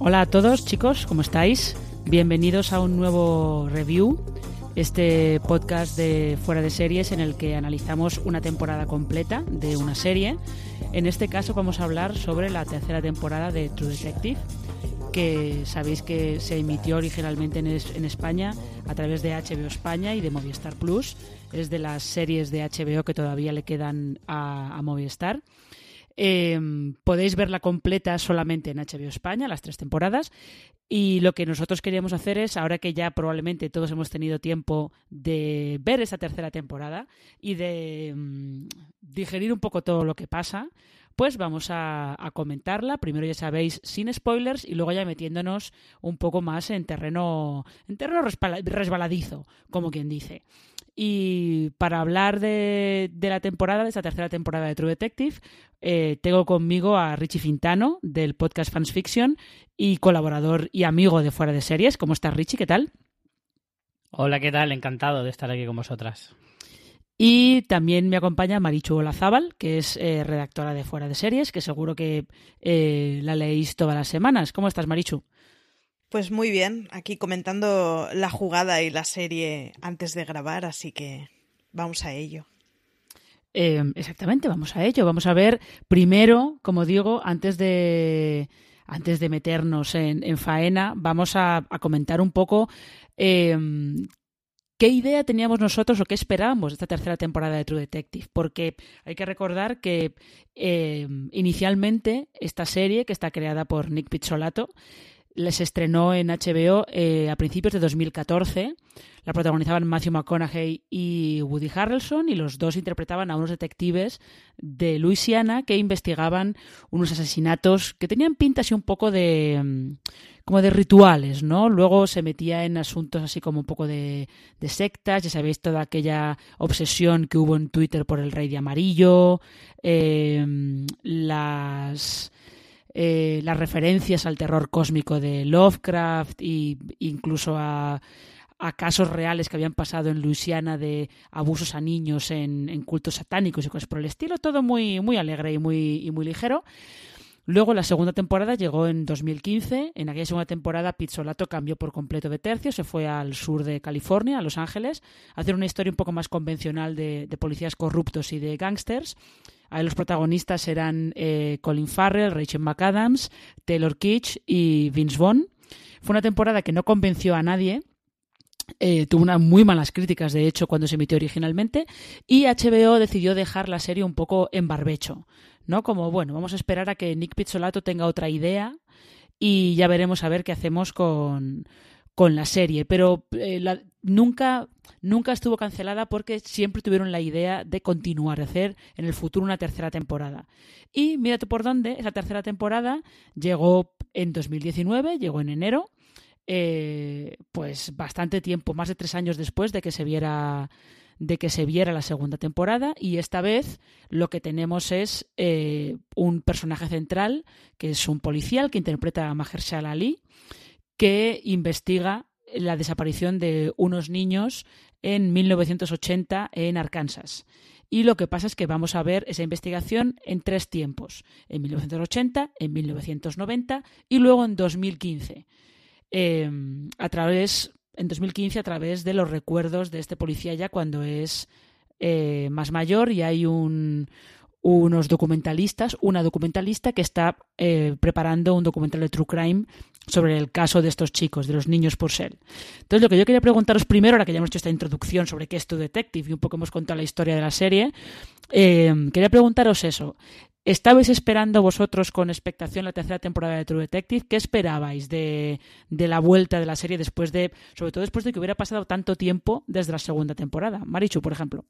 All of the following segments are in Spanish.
Hola a todos chicos, ¿cómo estáis? Bienvenidos a un nuevo review, este podcast de fuera de series en el que analizamos una temporada completa de una serie. En este caso vamos a hablar sobre la tercera temporada de True Detective, que sabéis que se emitió originalmente en, España a través de HBO España y de Movistar Plus. Es de las series de HBO que todavía le quedan a Movistar. Em, podéis verla completa solamente en HBO España, las tres temporadas. Y lo que nosotros queríamos hacer es, ahora que ya probablemente todos hemos tenido tiempo de ver esa tercera temporada y de mm, digerir un poco todo lo que pasa, pues vamos a, comentarla. Primero ya sabéis sin spoilers y luego ya metiéndonos un poco más en terreno, en terreno resbaladizo, como quien dice. Y para hablar de, la temporada, de esta tercera temporada de True Detective, eh, tengo conmigo a Richie Fintano del podcast Fans Fiction y colaborador y amigo de Fuera de Series. ¿Cómo estás, Richie? ¿Qué tal? Hola, ¿qué tal? Encantado de estar aquí con vosotras. Y también me acompaña Marichu Olazábal, que es eh, redactora de Fuera de Series, que seguro que eh, la leéis todas las semanas. ¿Cómo estás, Marichu? Pues muy bien, aquí comentando la jugada y la serie antes de grabar, así que vamos a ello. Eh, exactamente, vamos a ello. Vamos a ver primero, como digo, antes de antes de meternos en, faena, vamos a, comentar un poco qué idea teníamos nosotros o qué esperábamos de esta tercera temporada de True Detective. Porque hay que recordar que em, inicialmente esta serie, que está creada por Nick Pizzolato, les estrenó en HBO eh, a principios de 2014. La protagonizaban Matthew McConaughey y Woody Harrelson y los dos interpretaban a unos detectives de Luisiana que investigaban unos asesinatos que tenían pinta así un poco de mm, como de rituales, ¿no? Luego se metía en asuntos así como un poco de, sectas, ya sabéis toda aquella obsesión que hubo en Twitter por el rey de amarillo, eh, las eh, las referencias al terror cósmico de Lovecraft e incluso a, casos reales que habían pasado en Luisiana de abusos a niños en, cultos satánicos y cosas por el estilo, todo muy, muy alegre y muy, y muy ligero. Luego la segunda temporada llegó en 2015. En aquella segunda temporada Pizzolato cambió por completo de tercio, se fue al sur de California, a Los Ángeles, a hacer una historia un poco más convencional de, policías corruptos y de gángsters. Ahí los protagonistas eran eh, Colin Farrell, Rachel McAdams, Taylor Kitsch y Vince Vaughn. Fue una temporada que no convenció a nadie. Eh, tuvo unas muy malas críticas, de hecho, cuando se emitió originalmente. Y HBO decidió dejar la serie un poco en barbecho. ¿No? Como, bueno, vamos a esperar a que Nick Pizzolato tenga otra idea y ya veremos a ver qué hacemos con, con la serie. Pero eh, nunca nunca estuvo cancelada porque siempre tuvieron la idea de continuar, de hacer en el futuro una tercera temporada. Y mírate por dónde, esa tercera temporada llegó en 2019, llegó en enero, eh, pues bastante tiempo, más de tres años después de que se viera de que se viera la segunda temporada y esta vez lo que tenemos es eh, un personaje central que es un policial que interpreta a Mahershala Ali que investiga la desaparición de unos niños en 1980 en Arkansas. Y lo que pasa es que vamos a ver esa investigación en tres tiempos, en 1980, en 1990 y luego en 2015. Em, a través, en 2015 a través de los recuerdos de este policía ya cuando es eh, más mayor y hay un, unos documentalistas, una documentalista que está eh, preparando un documental de True Crime sobre el caso de estos chicos, de los niños por ser. Entonces, lo que yo quería preguntaros primero, ahora que ya hemos hecho esta introducción sobre qué es True Detective y un poco hemos contado la historia de la serie, eh, quería preguntaros eso. ¿Estabais esperando vosotros con expectación la tercera temporada de True Detective? ¿Qué esperabais de, de, la vuelta de la serie después de, sobre todo después de que hubiera pasado tanto tiempo desde la segunda temporada? Marichu, por ejemplo.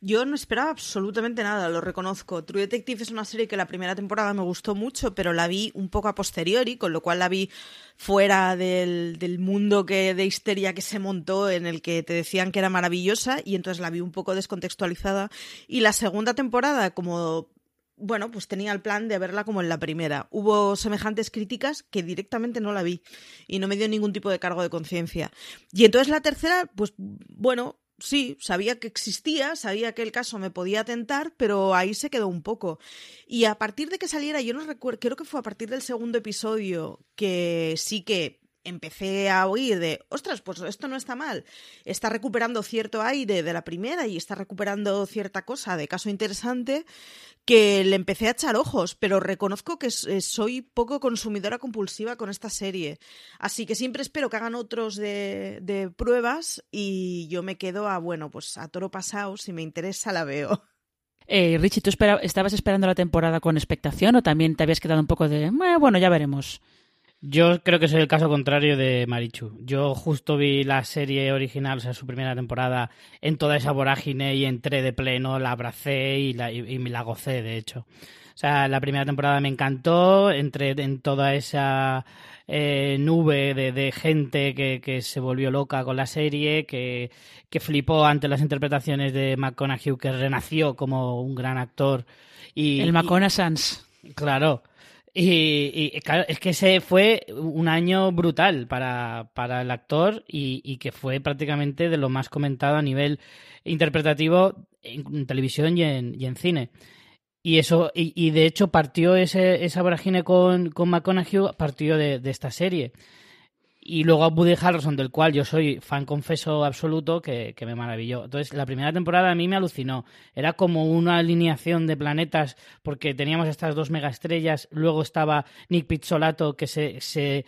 Yo no esperaba absolutamente nada, lo reconozco. True Detective es una serie que la primera temporada me gustó mucho, pero la vi un poco a posteriori, con lo cual la vi fuera del, del mundo que, de histeria que se montó, en el que te decían que era maravillosa, y entonces la vi un poco descontextualizada. Y la segunda temporada, como bueno, pues tenía el plan de verla como en la primera. Hubo semejantes críticas que directamente no la vi y no me dio ningún tipo de cargo de conciencia. Y entonces la tercera, pues bueno, sí, sabía que existía, sabía que el caso me podía tentar, pero ahí se quedó un poco. Y a partir de que saliera, yo no recuerdo, creo que fue a partir del segundo episodio que sí que empecé a oír de, ostras, pues esto no está mal, está recuperando cierto aire de la primera y está recuperando cierta cosa de caso interesante, que le empecé a echar ojos, pero reconozco que eh, soy poco consumidora compulsiva con esta serie. Así que siempre espero que hagan otros de, pruebas y yo me quedo a, bueno, pues a toro pasado, si me interesa la veo. Eh, Richie, ¿tú estabas esperando la temporada con expectación o también te habías quedado un poco de, eh, bueno, ya veremos? Yo creo que soy el caso contrario de Marichu. Yo justo vi la serie original, o sea, su primera temporada, en toda esa vorágine y entré de pleno, la abracé y, la, y, me la gocé, de hecho. O sea, la primera temporada me encantó, entré en toda esa eh, nube de, de gente que, que, se volvió loca con la serie, que, que flipó ante las interpretaciones de McConaughey, que renació como un gran actor. Y, el McConaughey Sans. Claro. Y, claro, es que ese fue un año brutal para, para el actor y, y, que fue prácticamente de lo más comentado a nivel interpretativo en, televisión y en, y en, cine. Y eso, y, y de hecho partió ese, esa vorágine con, con McConaughey, partió de esta serie. Y luego a Woody Harrelson, del cual yo soy fan confeso absoluto, que, que, me maravilló. Entonces, la primera temporada a mí me alucinó. Era como una alineación de planetas, porque teníamos estas dos megaestrellas. Luego estaba Nick Pizzolato, que se, se,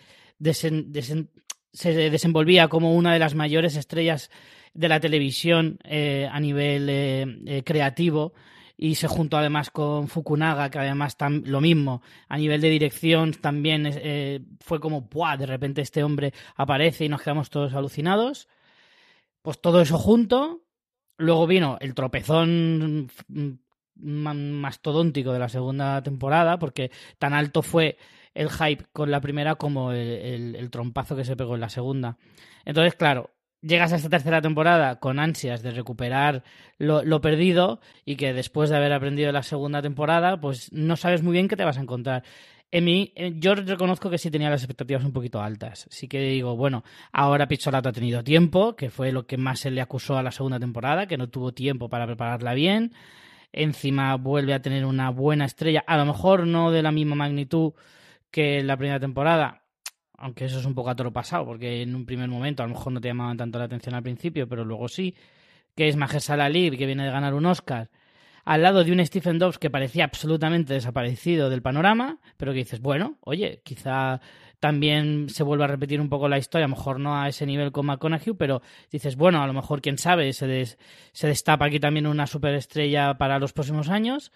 se desenvolvía como una de las mayores estrellas de la televisión eh, a nivel eh, eh, creativo y se juntó además con Fukunaga, que además lo mismo, a nivel de dirección también eh, fue como, ¡buah! De repente este hombre aparece y nos quedamos todos alucinados. Pues todo eso junto. Luego vino el tropezón mastodóntico de la segunda temporada, porque tan alto fue el hype con la primera como el trompazo que se pegó en la segunda. Entonces, claro, llegas a esta tercera temporada con ansias de recuperar lo, perdido y que después de haber aprendido la segunda temporada, pues no sabes muy bien qué te vas a encontrar. En mí, eh, yo reconozco que sí tenía las expectativas un poquito altas. Sí que digo, bueno, ahora Pizzolato ha tenido tiempo, que fue lo que más se le acusó a la segunda temporada, que no tuvo tiempo para prepararla bien. Encima vuelve a tener una buena estrella, a lo mejor no de la misma magnitud que la primera temporada, aunque eso es un poco a toro pasado, porque en un primer momento a lo mejor no te llamaban tanto la atención al principio, pero luego sí, que es Mahershala Ali, que viene de ganar un Oscar, al lado de un Stephen Dobbs que parecía absolutamente desaparecido del panorama, pero que dices, bueno, oye, quizá también se vuelva a repetir un poco la historia, a lo mejor no a ese nivel con McConaughey, pero dices, bueno, a lo mejor, quién sabe, se, des, se destapa aquí también una superestrella para los próximos años.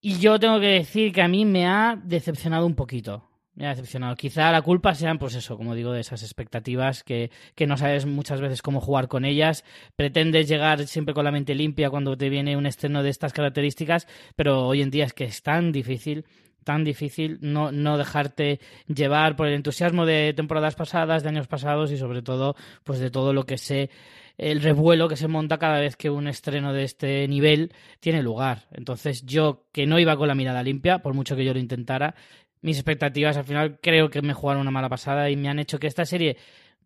Y yo tengo que decir que a mí me ha decepcionado un poquito me ha decepcionado. Quizá la culpa sean, pues eso, como digo, de esas expectativas que, que, no sabes muchas veces cómo jugar con ellas. Pretendes llegar siempre con la mente limpia cuando te viene un estreno de estas características, pero hoy en día es que es tan difícil tan difícil no, no dejarte llevar por el entusiasmo de temporadas pasadas, de años pasados y sobre todo pues de todo lo que sé el revuelo que se monta cada vez que un estreno de este nivel tiene lugar. Entonces yo, que no iba con la mirada limpia, por mucho que yo lo intentara, mis expectativas al final creo que me jugaron una mala pasada y me han hecho que esta serie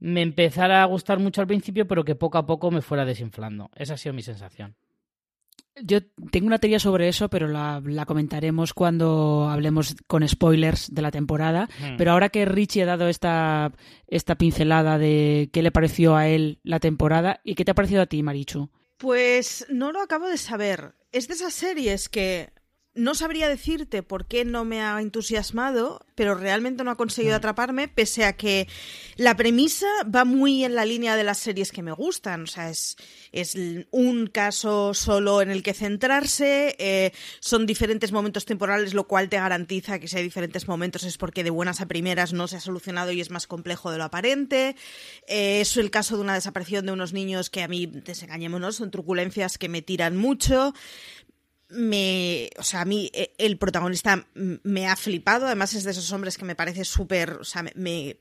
me empezara a gustar mucho al principio, pero que poco a poco me fuera desinflando. Esa ha sido mi sensación. Yo tengo una teoría sobre eso, pero la, la comentaremos cuando hablemos con spoilers de la temporada. Hmm. Pero ahora que Richie ha dado esta, esta pincelada de qué le pareció a él la temporada, ¿y qué te ha parecido a ti, Marichu? Pues no lo acabo de saber. Es de esas series que no sabría decirte por qué no me ha entusiasmado, pero realmente no ha conseguido atraparme, pese a que la premisa va muy en la línea de las series que me gustan. O sea, es, es un caso solo en el que centrarse, eh, son diferentes momentos temporales, lo cual te garantiza que si hay diferentes momentos es porque de buenas a primeras no se ha solucionado y es más complejo de lo aparente. Eh, es el caso de una desaparición de unos niños que a mí, desengañémonos, son truculencias que me tiran mucho me, o sea, a mí eh, el protagonista me ha flipado, además es de esos hombres que me parece súper, o sea, me,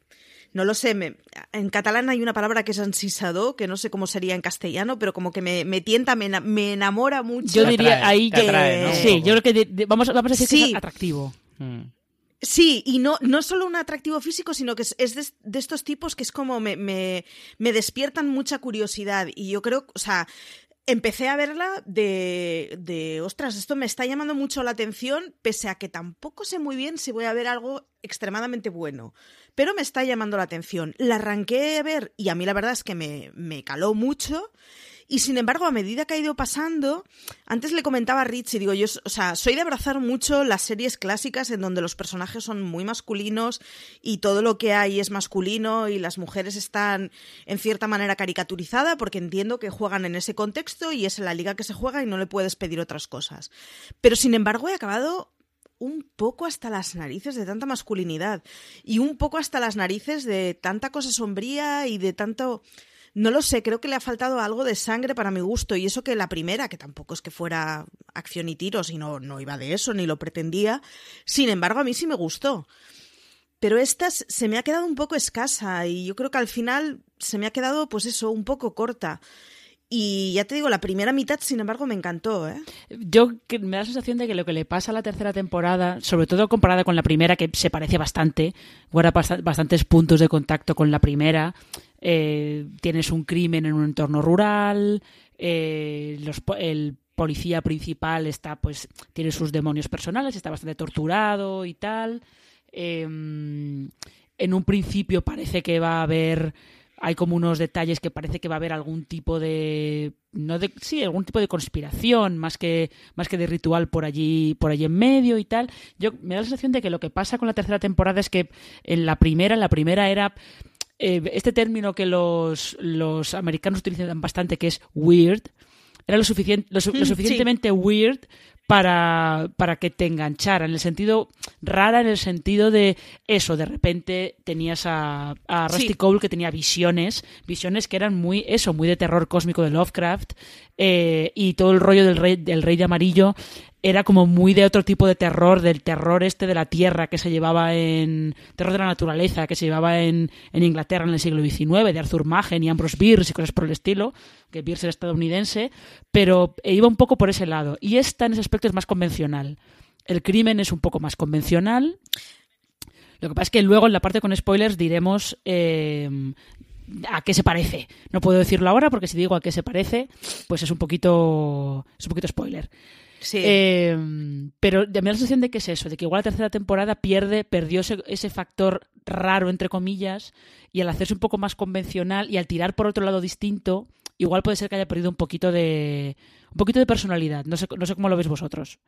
no lo sé, en catalán hay una palabra que es ansisado, que no sé cómo sería en castellano, pero como que me, me tienta, me, me, enamora mucho. Yo diría ahí que... Sí, yo creo que vamos, vamos a decir que es atractivo. Mm. Sí, y no, no solo un atractivo físico, sino que es, de, estos tipos que es como me, me, me, despiertan mucha curiosidad. Y yo creo, o sea, empecé a verla de, de, ostras, esto me está llamando mucho la atención, pese a que tampoco sé muy bien si voy a ver algo extremadamente bueno, pero me está llamando la atención. La arranqué a ver y a mí la verdad es que me, me caló mucho y sin embargo, a medida que ha ido pasando, antes le comentaba a Rich y digo, yo, o sea, soy de abrazar mucho las series clásicas en donde los personajes son muy masculinos y todo lo que hay es masculino y las mujeres están en cierta manera caricaturizadas porque entiendo que juegan en ese contexto y es en la liga que se juega y no le puedes pedir otras cosas. Pero sin embargo, he acabado un poco hasta las narices de tanta masculinidad y un poco hasta las narices de tanta cosa sombría y de tanto no lo sé, creo que le ha faltado algo de sangre para mi gusto. Y eso que la primera, que tampoco es que fuera acción y tiros, y no, no iba de eso, ni lo pretendía. Sin embargo, a mí sí me gustó. Pero esta se me ha quedado un poco escasa y yo creo que al final se me ha quedado, pues eso, un poco corta. Y ya te digo, la primera mitad, sin embargo, me encantó. ¿eh? Yo me da la sensación de que lo que le pasa a la tercera temporada, sobre todo comparada con la primera, que se parece bastante, guarda bastantes puntos de contacto con la primera, eh, tienes un crimen en un entorno rural, eh, el policía principal está, pues, tiene sus demonios personales, está bastante torturado y tal. Em, en un principio parece que va a haber hay como unos detalles que parece que va a haber algún tipo de no de sí algún tipo de conspiración más que más que de ritual por allí por allí en medio y tal. Yo me da la sensación de que lo que pasa con la tercera temporada es que en la primera en la primera era eh, este término que los, los americanos utilizan bastante, que es weird, era lo, suficiente, lo, mm, suficientemente weird para, para, que te enganchara, en el sentido, rara en el sentido de eso, de repente tenías a, a Rusty Cole que tenía visiones, visiones que eran muy, eso, muy de terror cósmico de Lovecraft, eh, y todo el rollo del rey, del rey de amarillo era como muy de otro tipo de terror, del terror este de la tierra que se llevaba en. terror de la naturaleza que se llevaba en, en Inglaterra en el siglo XIX, de Arthur Machen y Ambrose Bierce y cosas por el estilo, que Bierce era estadounidense, pero iba un poco por ese lado. Y esta en ese aspecto es más convencional. El crimen es un poco más convencional. Lo que pasa es que luego en la parte con spoilers diremos eh, a qué se parece. No puedo decirlo ahora porque si digo a qué se parece, pues es un poquito, es un poquito spoiler. Sí. Eh, pero me da la sensación de que es eso, de que igual la tercera temporada pierde, perdió ese, factor raro, entre comillas, y al hacerse un poco más convencional y al tirar por otro lado distinto, igual puede ser que haya perdido un poquito de, un poquito de personalidad. No sé, no sé cómo lo veis vosotros.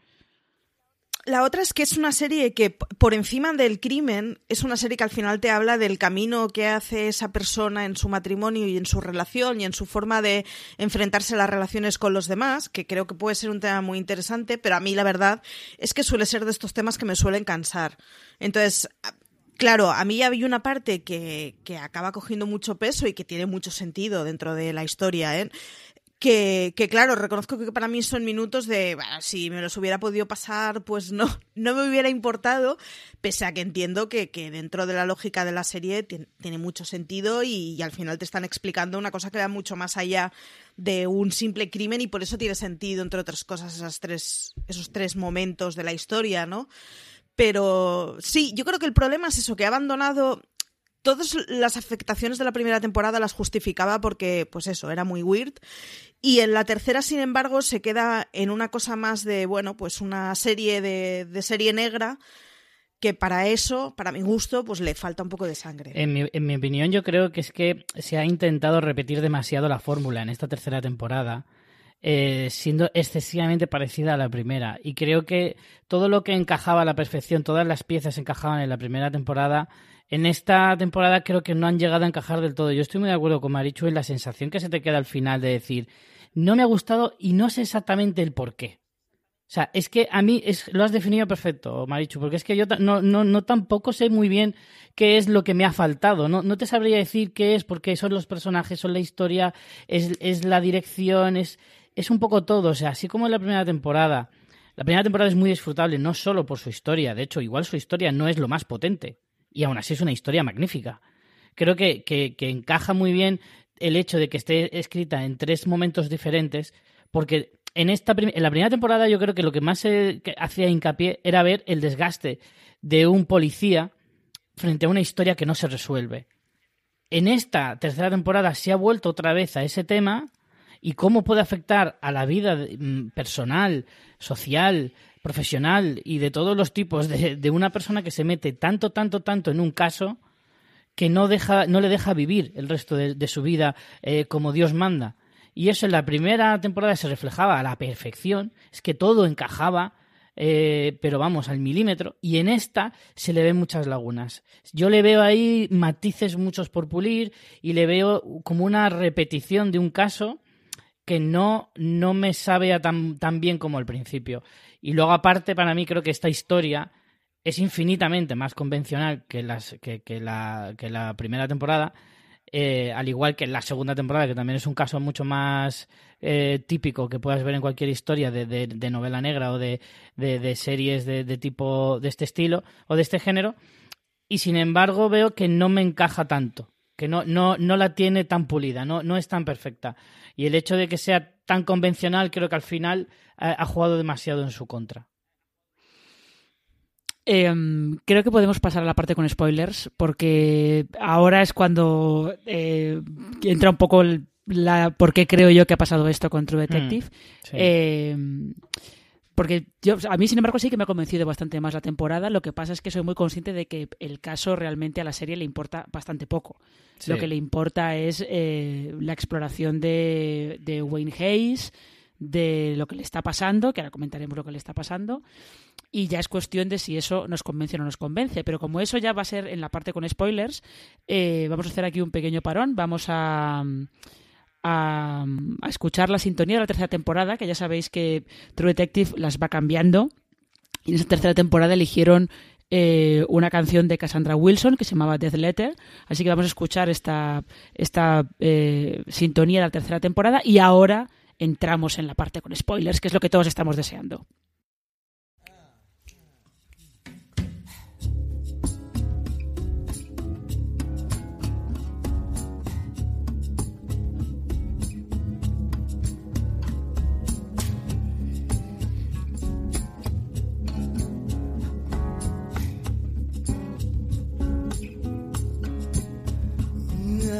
La otra es que es una serie que, por encima del crimen, es una serie que al final te habla del camino que hace esa persona en su matrimonio y en su relación y en su forma de enfrentarse a las relaciones con los demás, que creo que puede ser un tema muy interesante, pero a mí la verdad es que suele ser de estos temas que me suelen cansar. Entonces, Claro, a mí había una parte que, que, acaba cogiendo mucho peso y que tiene mucho sentido dentro de la historia. ¿eh? Que, claro, reconozco que para mí son minutos de, si me los hubiera podido pasar, pues no, no me hubiera importado, pese a que entiendo que, dentro de la lógica de la serie tiene, mucho sentido y, al final te están explicando una cosa que va mucho más allá de un simple crimen y por eso tiene sentido, entre otras cosas, esas tres, esos tres momentos de la historia, ¿no? Pero sí, yo creo que el problema es eso, que ha abandonado todas las afectaciones de la primera temporada las justificaba porque, pues eso, era muy weird. Y en la tercera, sin embargo, se queda en una cosa más de, bueno, pues una serie de, serie negra que para eso, para mi gusto, pues le falta un poco de sangre. En mi, en mi opinión, yo creo que es que se ha intentado repetir demasiado la fórmula en esta tercera temporada. Eh, siendo excesivamente parecida a la primera. Y creo que todo lo que encajaba a la perfección, todas las piezas encajaban en la primera temporada, en esta temporada creo que no han llegado a encajar del todo. Yo estoy muy de acuerdo con Marichu en la sensación que se te queda al final de decir, no me ha gustado y no sé exactamente el por qué. O sea, es que a mí es, lo has definido perfecto, Marichu, porque es que yo no, no, no tampoco sé muy bien qué es lo que me ha faltado. No, no te sabría decir qué es, porque son los personajes, son la historia, es, es la dirección, es, es un poco todo. O sea, así como en la primera temporada. La primera temporada es muy disfrutable, no solo por su historia. De hecho, igual su historia no es lo más potente. Y aún así es una historia magnífica creo que, que, encaja muy bien el hecho de que esté escrita en tres momentos diferentes, porque en, esta en la primera temporada yo creo que lo que más se hacía hincapié era ver el desgaste de un policía frente a una historia que no se resuelve. En esta tercera temporada se ha vuelto otra vez a ese tema y cómo puede afectar a la vida mm, personal, social, profesional y de todos los tipos de, una persona que se mete tanto, tanto, tanto en un caso que no, deja, no le deja vivir el resto de, su vida eh, como Dios manda. Y eso en la primera temporada se reflejaba a la perfección, es que todo encajaba, eh, pero vamos, al milímetro. Y en esta se le ven muchas lagunas. Yo le veo ahí matices muchos por pulir y le veo como una repetición de un caso que no, no me sabe tan, tan bien como al principio. Y luego, aparte, para mí creo que esta historia es infinitamente más convencional que, las, que, la, que la primera temporada. Eh, al igual que la segunda temporada, que también es un caso mucho más eh, típico que puedas ver en cualquier historia de, de, novela negra o de, de series de, tipo de este estilo o de este género. Y sin embargo, veo que no me encaja tanto, que no, no, no la tiene tan pulida, no, no es tan perfecta. Y el hecho de que sea tan convencional, creo que al final ha, jugado demasiado en su contra. Em, creo que podemos pasar a la parte con spoilers, porque ahora es cuando eh, entra un poco la por qué creo yo que ha pasado esto con True Detective. Mm, em, porque yo, a mí, sin embargo, sí que me ha convencido bastante más la temporada. Lo que pasa es que soy muy consciente de que el caso realmente a la serie le importa bastante poco. Lo que le importa es eh, la exploración de, de, Wayne Hayes, de lo que le está pasando, que ahora comentaremos lo que le está pasando. Y ya es cuestión de si eso nos convence o no nos convence. Pero como eso ya va a ser en la parte con spoilers, eh, vamos a hacer aquí un pequeño parón. Vamos a a, escuchar la sintonía de la tercera temporada, que ya sabéis que True Detective las va cambiando. Y en esa tercera temporada eligieron eh, una canción de Cassandra Wilson que se llamaba Death Letter. Así que vamos a escuchar esta, esta eh, sintonía de la tercera temporada y ahora entramos en la parte con spoilers, que es lo que todos estamos deseando.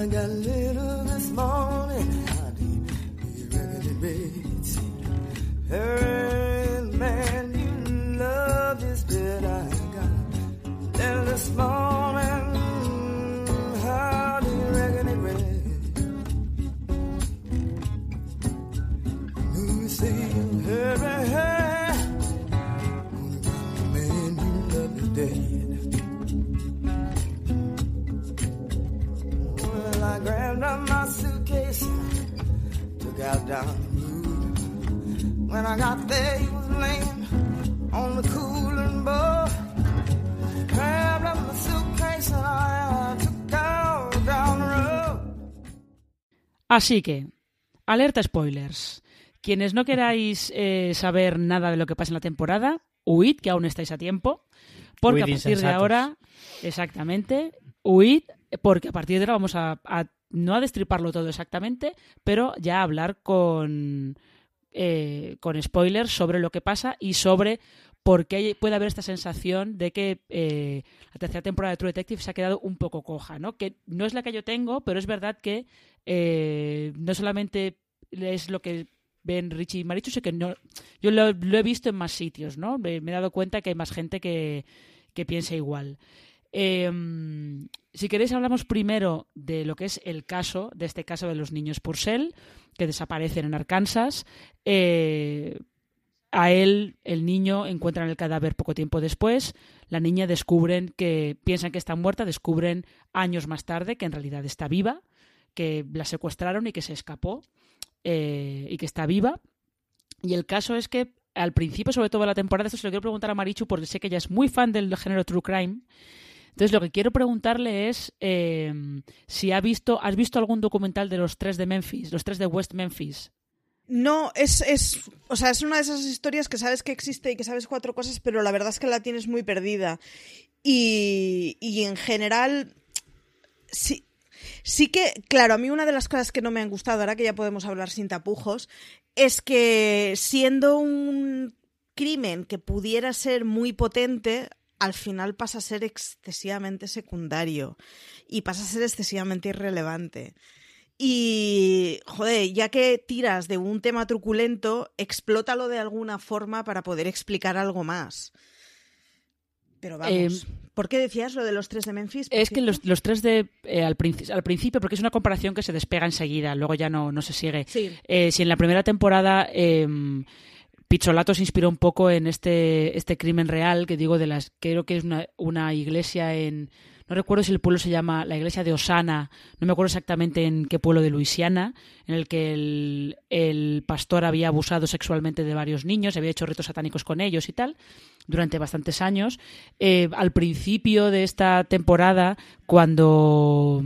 I got little this morning. I be ready to be. Hey, man, you love is dead. I got little this morning. Así que, alerta spoilers. Quienes no queráis eh, saber nada de lo que pasa en la temporada, huid, que aún estáis a tiempo. Porque a partir de ahora, exactamente, huid, porque a partir de ahora vamos a no a destriparlo todo exactamente, pero ya a hablar con, eh, con spoilers sobre lo que pasa y sobre por qué puede haber esta sensación de que eh, la tercera temporada de True Detective se ha quedado un poco coja, ¿no? Que no es la que yo tengo, pero es verdad que eh, no solamente es lo que ven Richie y Marichu, sino que no, yo lo, he visto en más sitios, ¿no? Me, he dado cuenta que hay más gente que, que piensa igual. Em, si queréis, hablamos primero de lo que es el caso, de este caso de los niños Purcell, que desaparecen en Arkansas. Eh, a él, el niño, encuentran el cadáver poco tiempo después. La niña descubren que piensan que está muerta, descubren años más tarde que en realidad está viva, que la secuestraron y que se escapó eh, y que está viva. Y el caso es que al principio, sobre todo de la temporada, esto se lo quiero preguntar a Marichu porque sé que ella es muy fan del género True Crime. Entonces, lo que quiero preguntarle es em, si ha visto, has visto algún documental de los tres de Memphis, los tres de West Memphis. No, es, es, o sea, es una de esas historias que sabes que existe y que sabes cuatro cosas, pero la verdad es que la tienes muy perdida. Y, y en general, Sí, sí que, claro, a mí una de las cosas que no me han gustado, ahora que ya podemos hablar sin tapujos, es que siendo un crimen que pudiera ser muy potente, al final pasa a ser excesivamente secundario y pasa a ser excesivamente irrelevante. Y, joder, ya que tiras de un tema truculento, explótalo de alguna forma para poder explicar algo más. Pero vamos. Em, ¿Por qué decías lo de los tres de Memphis? Es que los, los tres de eh, al, princi- al principio, porque es una comparación que se despega enseguida, luego ya no, no se sigue. Sí. Eh, si en la primera temporada Pizzolato se inspiró un poco en este, este crimen real, que digo, de las creo que es una, una iglesia en... No recuerdo si el pueblo se llama la iglesia de Osana, no me acuerdo exactamente en qué pueblo de Luisiana, en el que el, el pastor había abusado sexualmente de varios niños, había hecho ritos satánicos con ellos y tal, durante bastantes años. Eh, al principio de esta temporada, cuando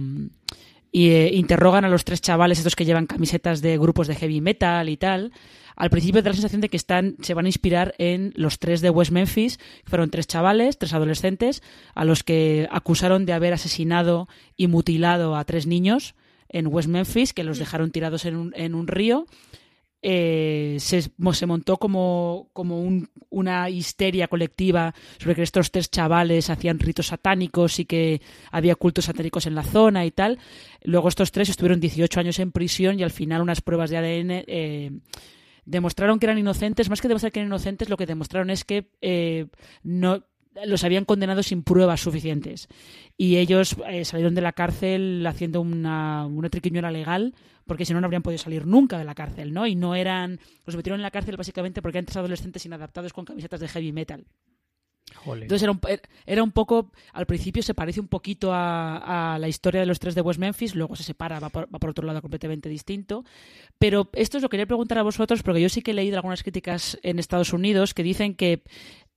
y eh, interrogan a los tres chavales estos que llevan camisetas de grupos de heavy metal y tal. Al principio da la sensación de que están, se van a inspirar en los tres de West Memphis, que fueron tres chavales, tres adolescentes, a los que acusaron de haber asesinado y mutilado a tres niños en West Memphis, que los dejaron tirados en un, en un río. Eh, se, mo- se montó como, un- una histeria colectiva sobre que estos tres chavales hacían ritos satánicos y que había cultos satánicos en la zona y tal. Luego estos tres estuvieron 18 años en prisión y al final unas pruebas de ADN eh, demostraron que eran inocentes. Más que demostrar que eran inocentes, lo que demostraron es que eh, no los habían condenado sin pruebas suficientes. Y ellos salieron de la cárcel haciendo una, una triquiñuela legal, porque si no, no habrían podido salir nunca de la cárcel, ¿no? Y no eran. Los metieron en la cárcel básicamente porque eran tres adolescentes inadaptados con camisetas de heavy metal. Jolín. Entonces era un, era un poco, al principio se parece un poquito a, a la historia de los tres de West Memphis, luego se separa, va por, va por otro lado completamente distinto. Pero esto os lo quería preguntar a vosotros, porque yo sí que he leído algunas críticas en Estados Unidos que dicen que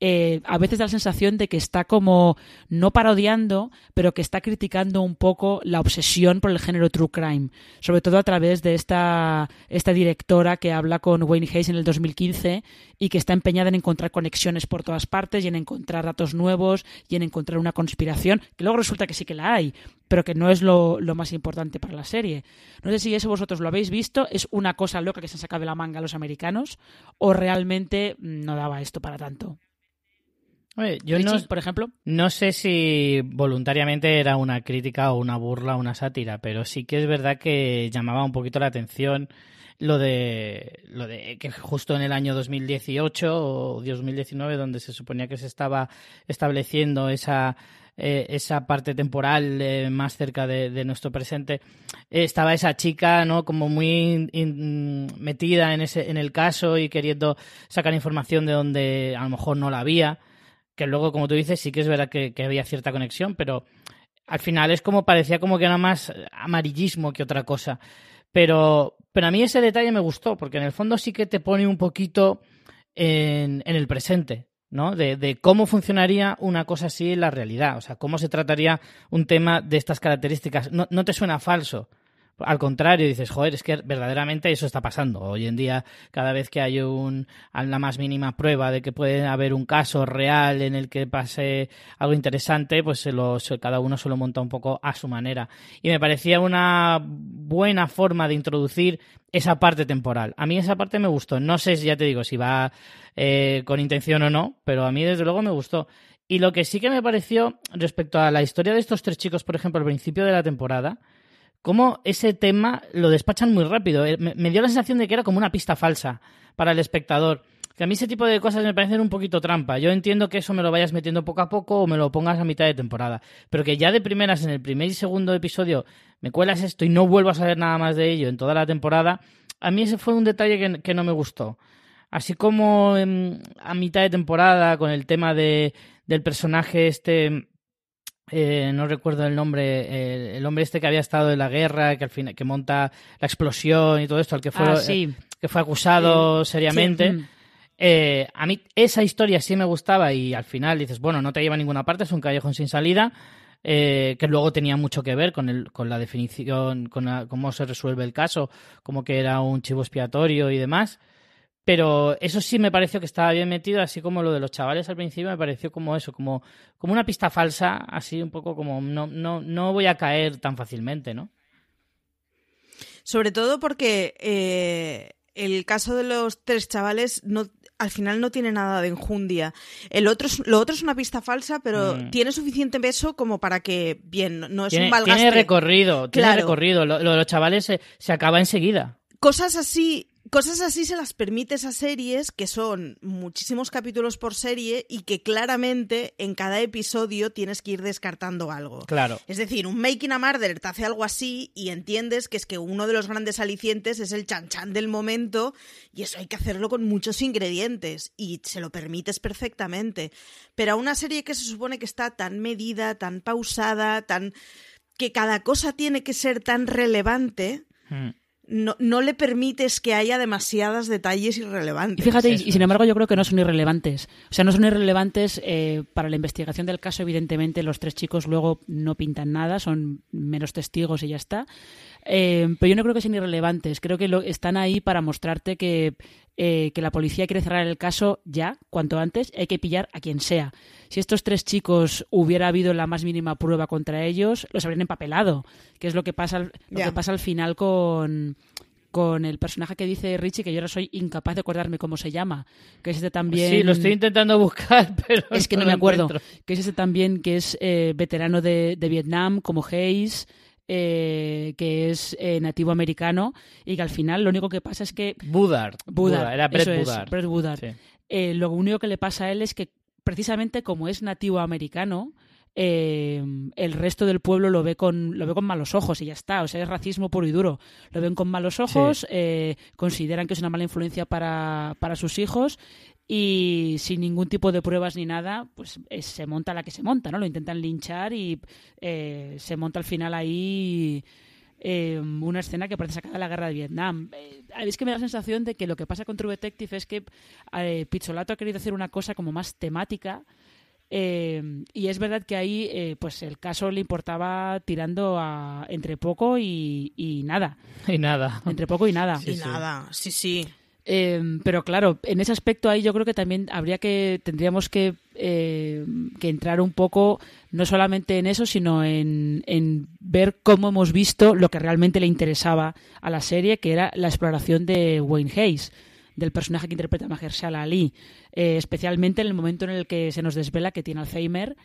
eh, a veces da la sensación de que está como no parodiando, pero que está criticando un poco la obsesión por el género true crime, sobre todo a través de esta, esta directora que habla con Wayne Hayes en el 2015 y que está empeñada en encontrar conexiones por todas partes y en encontrar datos nuevos y en encontrar una conspiración, que luego resulta que sí que la hay, pero que no es lo, lo más importante para la serie. No sé si eso vosotros lo habéis visto, es una cosa loca que se han sacado de la manga los americanos o realmente mm, no daba esto para tanto. Oye, yo no, por ejemplo. no sé si voluntariamente era una crítica o una burla o una sátira, pero sí que es verdad que llamaba un poquito la atención lo de lo de que justo en el año 2018 o 2019 donde se suponía que se estaba estableciendo esa eh, esa parte temporal eh, más cerca de, de nuestro presente eh, estaba esa chica no como muy in- in- metida en ese en el caso y queriendo sacar información de donde a lo mejor no la había que luego como tú dices sí que es verdad que, había cierta conexión pero al final es como parecía como que era más amarillismo que otra cosa pero, pero a mí ese detalle me gustó, porque en el fondo sí que te pone un poquito en, en el presente, ¿no? De, de cómo funcionaría una cosa así en la realidad, o sea, cómo se trataría un tema de estas características. No, no te suena falso. Al contrario, dices, joder, es que verdaderamente eso está pasando. Hoy en día, cada vez que hay un, la más mínima prueba de que puede haber un caso real en el que pase algo interesante, pues se lo, se- cada uno se lo monta un poco a su manera. Y me parecía una buena forma de introducir esa parte temporal. A mí esa parte me gustó. No sé ya te digo si va eh, con intención o no, pero a mí desde luego me gustó. Y lo que sí que me pareció respecto a la historia de estos tres chicos, por ejemplo, al principio de la temporada, cómo ese tema lo despachan muy rápido. Eh, Me, dio la sensación de que era como una pista falsa para el espectador. Que a mí ese tipo de cosas me parecen un poquito trampa. Yo entiendo que eso me lo vayas metiendo poco a poco o me lo pongas a mitad de temporada. Pero que ya de primeras, en el primer y segundo episodio, me cuelas esto y no vuelvo a saber nada más de ello en toda la temporada, a mí ese fue un detalle que, que no me gustó. Así como em, a mitad de temporada, con el tema de, del personaje este eh, no recuerdo el nombre, el, el hombre este que había estado en la guerra, que al final que monta la explosión y todo esto, al que fue, Ah, sí. que fue acusado seriamente. Eh, a mí esa historia sí me gustaba y al final dices, bueno, no te lleva a ninguna parte, es un callejón sin salida, eh, que luego tenía mucho que ver con, el, con la definición, con la- cómo se resuelve el caso, como que era un chivo expiatorio y demás. Pero eso sí me pareció que estaba bien metido, así como lo de los chavales al principio me pareció como eso, como, como una pista falsa, así un poco como no, no, no voy a caer tan fácilmente, ¿no? Sobre todo porque eh, el caso de los tres chavales no, al final no tiene nada de enjundia. El otro es, lo otro es una pista falsa, pero Mm. tiene suficiente peso como para que, bien, no es Tiene, un malgaste. tiene recorrido, tiene Claro. recorrido. Lo, lo de los chavales se, se acaba enseguida. Cosas así, cosas así se las permite esas series, que son muchísimos capítulos por serie y que claramente en cada episodio tienes que ir descartando algo. Claro. Es decir, un Making a Murder te hace algo así y entiendes que es que uno de los grandes alicientes es el chanchan del momento y eso hay que hacerlo con muchos ingredientes y se lo permites perfectamente. Pero a una serie que se supone que está tan medida, tan pausada, tan que cada cosa tiene que ser tan relevante, Mm. No, no le permites que haya demasiados detalles irrelevantes. Y fíjate, y- Eso y sin embargo yo creo que no son irrelevantes. O sea, no son irrelevantes eh, para la investigación del caso, evidentemente los tres chicos luego no pintan nada, son meros testigos y ya está. Eh, pero yo no creo que sean irrelevantes, creo que lo, están ahí para mostrarte que, eh, que la policía quiere cerrar el caso ya, cuanto antes, hay que pillar a quien sea. Si estos tres chicos hubiera habido la más mínima prueba contra ellos, los habrían empapelado, que es lo que pasa, al- lo que pasa al final con, con el personaje que dice Richie, que yo ahora soy incapaz de acordarme cómo se llama, que es este también... Sí, lo estoy intentando buscar, pero Es que no, me acuerdo. encuentro. Que es ese también que es eh, veterano de, de Vietnam, como Hayes, eh, que es eh, nativo americano, y que al final lo único que pasa es que Budard. Budard, Era Brett eso es. Brett. Sí. Eh, lo único que le pasa a él es que precisamente como es nativo americano, eh, el resto del pueblo lo ve con lo ve con malos ojos y ya está. O sea, es racismo puro y duro. Lo ven con malos ojos, eh, consideran que es una mala influencia para, para sus hijos y sin ningún tipo de pruebas ni nada, pues eh, se monta la que se monta, ¿no? Lo intentan linchar y eh, se monta al final ahí eh, una escena que parece sacada de la guerra de Vietnam. Eh, es que me da la sensación de que lo que pasa con True Detective es que eh, Pizzolato ha querido hacer una cosa como más temática. eh, y es verdad que ahí eh, pues el caso le importaba tirando a entre poco y, y nada Y nada. entre poco y nada y nada, sí, sí. Eh, pero claro, en ese aspecto ahí yo creo que también habría que, tendríamos que, eh, que entrar un poco, no solamente en eso, sino en, en ver cómo hemos visto lo que realmente le interesaba a la serie, que era la exploración de Wayne Hayes, del personaje que interpreta Mahershala Ali, eh, especialmente en el momento en el que se nos desvela que tiene Alzheimer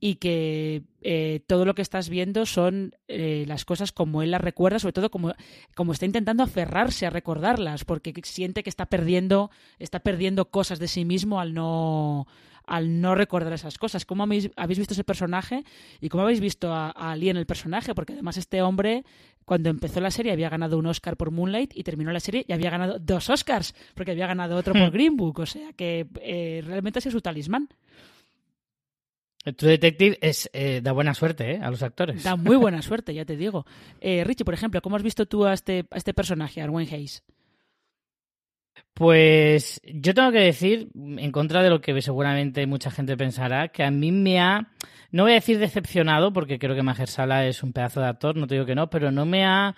y que eh, todo lo que estás viendo son eh, las cosas como él las recuerda, sobre todo como, como está intentando aferrarse a recordarlas, porque siente que está perdiendo, está perdiendo cosas de sí mismo al no al no recordar esas cosas. ¿Cómo habéis, habéis visto ese personaje y cómo habéis visto a, a Ali en el personaje? Porque además este hombre, cuando empezó la serie, había ganado un Oscar por Moonlight y terminó la serie y había ganado dos Oscars, porque había ganado otro por Green Book. O sea que eh, realmente ha sido su talismán. El True Detective es, eh, da buena suerte ¿eh? a los actores. Da muy buena suerte, ya te digo. Eh, Richie, por ejemplo, ¿cómo has visto tú a este, a este personaje, Arwen Hayes? Pues yo tengo que decir, en contra de lo que seguramente mucha gente pensará, que a mí me ha, no voy a decir decepcionado, porque creo que Mahershala es un pedazo de actor, no te digo que no, pero no me ha,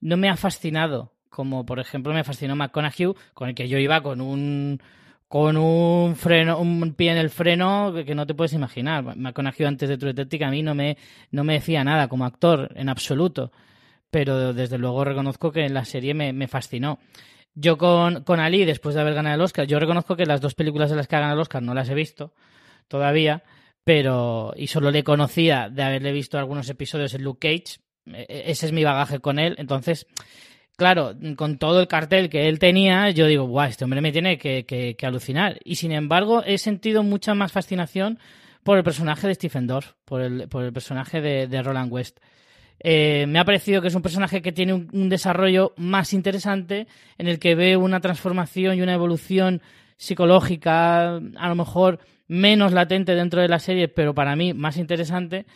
no me ha fascinado, como por ejemplo me fascinó McConaughey, con el que yo iba con un con un freno, un pie en el freno que, no te puedes imaginar. McConaughey antes de True Detective a mí no me, no me decía nada como actor, en absoluto. Pero desde luego reconozco que la serie me, me fascinó. Yo con, con Ali, después de haber ganado el Oscar, yo reconozco que las dos películas de las que ha ganado el Oscar no las he visto todavía, pero y solo le conocía de haberle visto algunos episodios en Luke Cage. E- e- Ese es mi bagaje con él. Entonces, claro, con todo el cartel que él tenía, yo digo, guau, este hombre me tiene que, que- alucinar. Y sin embargo, he sentido mucha más fascinación por el personaje de Stephen Dorff, por el, por el personaje de, de Roland West. Eh, me ha parecido que es un personaje que tiene un, un desarrollo más interesante, en el que ve una transformación y una evolución psicológica, a lo mejor menos latente dentro de la serie, pero para mí más interesante,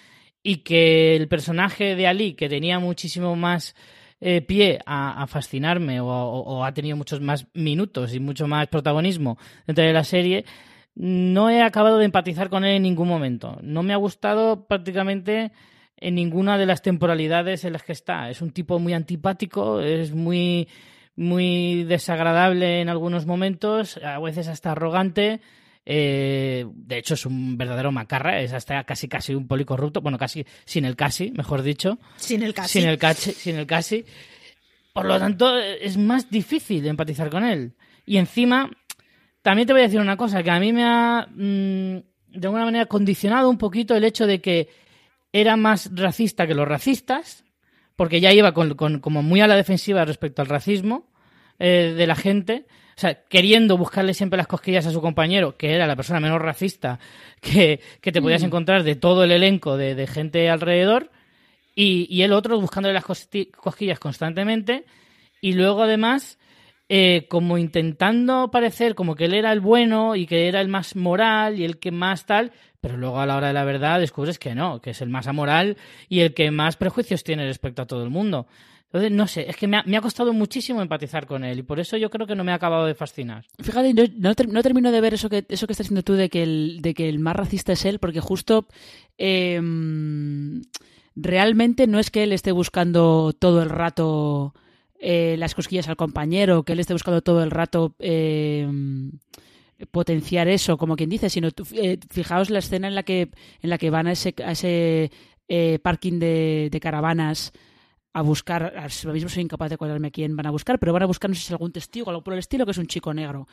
y que el personaje de Ali, que tenía muchísimo más eh, pie a, fascinarme o, o- o ha tenido muchos más minutos y mucho más protagonismo dentro de la serie, no he acabado de empatizar con él en ningún momento. No me ha gustado prácticamente en ninguna de las temporalidades en las que está. Es un tipo muy antipático, es muy muy desagradable en algunos momentos, a veces hasta arrogante. Eh, de hecho, es un verdadero macarra, es hasta casi casi un policorrupto, bueno, casi sin el casi, mejor dicho. Sin el casi. Sin el casi, sin el casi. Por lo tanto, es más difícil empatizar con él. Y encima, también te voy a decir una cosa, que a mí me ha, mm, de alguna manera, condicionado un poquito el hecho de que era más racista que los racistas, porque ya iba con, como muy a la defensiva respecto al racismo eh, de la gente. O sea, queriendo buscarle siempre las cosquillas a su compañero, que era la persona menos racista que, te podías mm. encontrar de todo el elenco de, gente alrededor, y, y, el otro buscándole las cosquillas constantemente, y luego además, eh, como intentando parecer como que él era el bueno y que era el más moral y el que más tal, pero luego a la hora de la verdad descubres que no, que es el más amoral y el que más prejuicios tiene respecto a todo el mundo. Entonces, no sé, es que me ha, costado muchísimo empatizar con él y por eso yo creo que no me ha acabado de fascinar. Fíjate, no, termino de ver eso que, eso que estás diciendo tú de que, el, de que el más racista es él, porque justo em, realmente no es que él esté buscando todo el rato eh, las cosquillas al compañero, que él esté buscando todo el rato... Em, potenciar eso, como quien dice, sino eh, fijaos la escena en la que, en la que van a ese, a ese eh, parking de, caravanas a buscar, ahora mismo soy incapaz de acordarme quién van a buscar, pero van a buscar, no sé si algún testigo, algo por el estilo, que es un chico negro.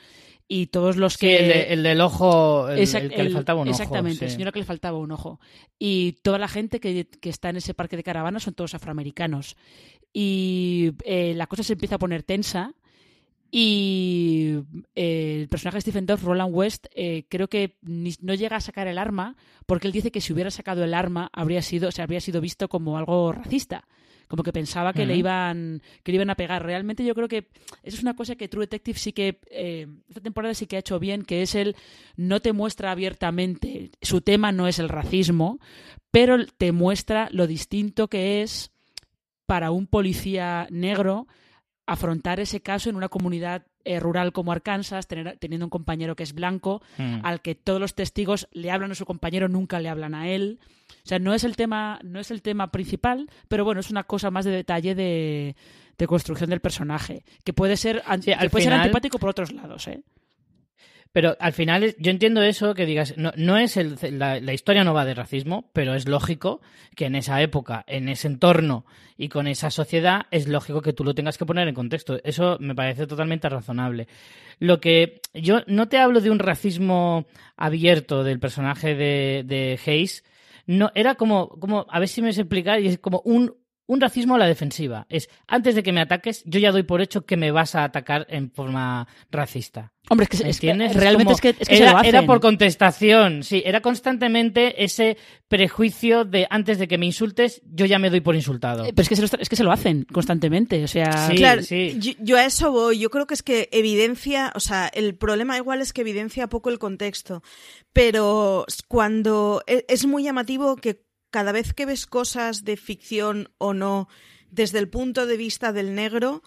Y todos los que... el, del ojo, el, que le faltaba un ojo. Exactamente, el señor que le faltaba un ojo. Y toda la gente que, que, está en ese parque de caravanas son todos afroamericanos. Y eh, la cosa se empieza a poner tensa y eh, el personaje de Stephen Dorff, Roland West, eh, creo que no llega a sacar el arma porque él dice que si hubiera sacado el arma habría sido, se habría sido visto como algo racista. Como que pensaba que le iban que le iban a pegar. Realmente yo creo que eso es una cosa que True Detective sí que eh, esta temporada sí que ha hecho bien, que es el no te muestra abiertamente, su tema no es el racismo, pero te muestra lo distinto que es para un policía negro afrontar ese caso en una comunidad eh, rural como Arkansas, teniendo un compañero que es blanco, mm. al que todos los testigos le hablan a su compañero, nunca le hablan a él. O sea, no es el tema, no es el tema principal, pero bueno, es una cosa más de detalle de, construcción del personaje, que puede ser, puede ser antipático por otros lados, ¿eh? Pero al final yo entiendo eso, que digas, no, no es el, la, historia no va de racismo, pero es lógico que en esa época, en ese entorno y con esa sociedad, es lógico que tú lo tengas que poner en contexto. Eso me parece totalmente razonable. Lo que yo no te hablo de un racismo abierto del personaje de, de Hayes, no, era como, como, a ver si me sé explicar, y es como un, un racismo a la defensiva. Es, antes de que me ataques, yo ya doy por hecho que me vas a atacar en forma racista. Hombre, es que, es que realmente es que, era, por contestación, sí, era constantemente ese prejuicio de antes de que me insultes, yo ya me doy por insultado. Eh, pero es que se lo, es que se lo hacen constantemente, o sea... claro, Yo, a eso voy, yo creo que es que evidencia, o sea, el problema igual es que evidencia poco el contexto, pero cuando e, es muy llamativo que cada vez que ves cosas de ficción o no desde el punto de vista del negro,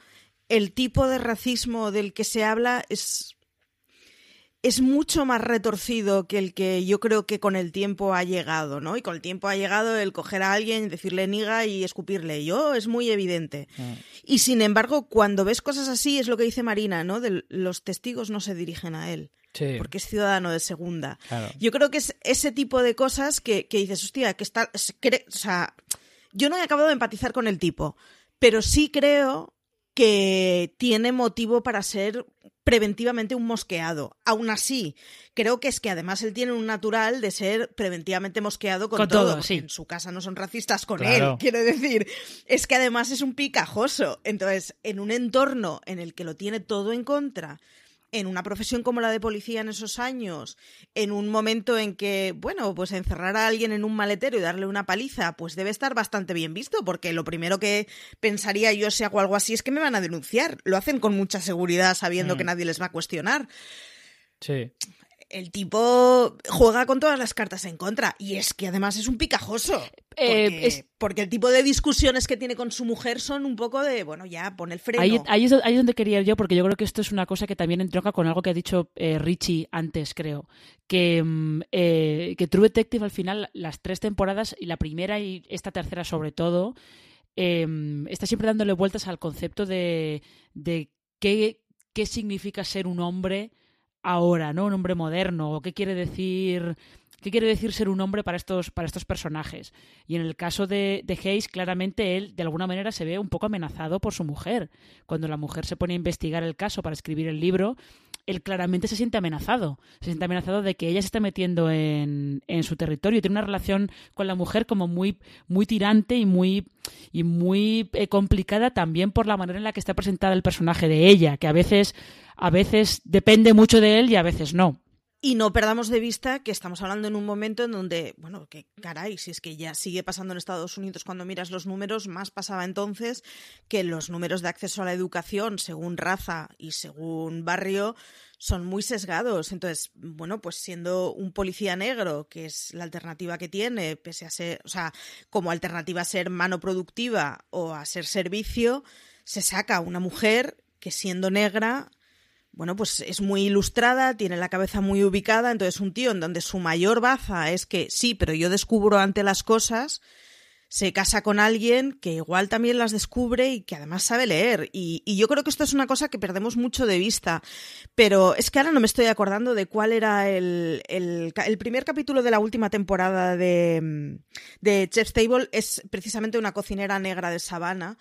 el tipo de racismo del que se habla es es mucho más retorcido que el que yo creo que con el tiempo ha llegado, ¿no? Y con el tiempo ha llegado el coger a alguien, decirle niga y escupirle. Yo es muy evidente. Mm. Y sin embargo, cuando ves cosas así, es lo que dice Marina, ¿no? De los testigos no se dirigen a él porque es ciudadano de segunda. Yo creo que es ese tipo de cosas que, dices, hostia, que está... o sea, yo no he acabado de empatizar con el tipo, pero sí creo que tiene motivo para ser preventivamente un mosqueado. Aún así, creo que es que además él tiene un natural de ser preventivamente mosqueado con, todo. En su casa no son racistas con él, quiero decir. Es que además es un picajoso. Entonces, en un entorno en el que lo tiene todo en contra, en una profesión como la de policía en esos años, en un momento en que, bueno, pues encerrar a alguien en un maletero y darle una paliza, pues debe estar bastante bien visto, porque lo primero que pensaría yo si hago algo así es que me van a denunciar. Lo hacen con mucha seguridad sabiendo que mm. nadie les va a cuestionar. Sí el tipo juega con todas las cartas en contra. Y es que además es un picajoso. Eh, porque, el tipo de discusiones que tiene con su mujer son un poco de, bueno, ya, pon el freno. Ahí, es, donde quería ir yo, porque yo creo que esto es una cosa que también entronca con algo que ha dicho eh, Richie antes, creo. Que, mm, eh, que True Detective al final, las tres temporadas, y la primera y esta tercera sobre todo, está siempre dándole vueltas al concepto de, de qué, qué significa ser un hombre ahora, ¿no? Un hombre moderno, o qué quiere decir qué quiere decir ser un hombre para estos, para estos personajes. Y en el caso de, de Hayes, claramente él de alguna manera se ve un poco amenazado por su mujer. Cuando la mujer se pone a investigar el caso para escribir el libro, él claramente se siente amenazado. Se siente amenazado de que ella se está metiendo en, en su territorio. Tiene una relación con la mujer como muy, muy tirante y muy, y muy eh, complicada también por la manera en la que está presentada el personaje de ella, que a veces, a veces depende mucho de él y a veces no. Y no perdamos de vista que estamos hablando en un momento en donde, bueno, que caray, si es que ya sigue pasando en Estados Unidos cuando miras los números, más pasaba entonces que los números de acceso a la educación según raza y según barrio son muy sesgados. Entonces, bueno, pues siendo un policía negro, que es la alternativa que tiene, pese a ser, o sea, como alternativa a ser mano productiva o a ser servicio, se saca una mujer que siendo negra bueno, pues es muy ilustrada, tiene la cabeza muy ubicada, entonces un tío en donde su mayor baza es que sí, pero yo descubro ante las cosas, se casa con alguien que igual también las descubre y que además sabe leer. Y, yo creo que esto es una cosa que perdemos mucho de vista. Pero es que ahora no me estoy acordando de cuál era el, el, primer capítulo de la última temporada de, de Chef's Table. Es precisamente una cocinera negra de Sabana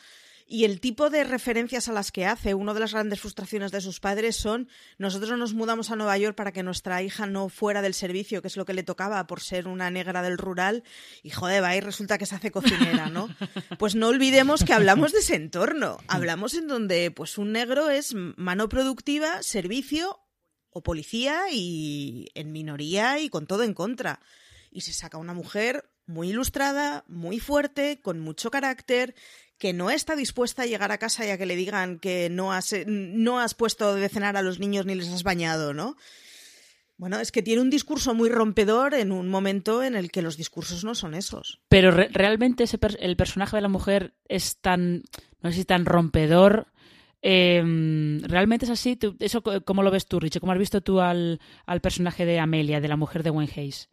y el tipo de referencias a las que hace, una de las grandes frustraciones de sus padres son nosotros nos mudamos a Nueva York para que nuestra hija no fuera del servicio, que es lo que le tocaba por ser una negra del rural, y joder, va y resulta que se hace cocinera, ¿no? Pues no olvidemos que hablamos de ese entorno, hablamos en donde pues un negro es mano productiva, servicio o policía y en minoría y con todo en contra. Y se saca una mujer muy ilustrada, muy fuerte, con mucho carácter, que no está dispuesta a llegar a casa y a que le digan que no has, no has puesto de cenar a los niños ni les has bañado, ¿no? Bueno, es que tiene un discurso muy rompedor en un momento en el que los discursos no son esos. Pero re realmente ese el personaje de la mujer es tan, no tan rompedor. Eh, ¿Realmente es así? ¿Tú, ¿Eso cómo lo ves tú, Richie? ¿Cómo has visto tú al, al personaje de Amelia, de la mujer de Wayne Hayes?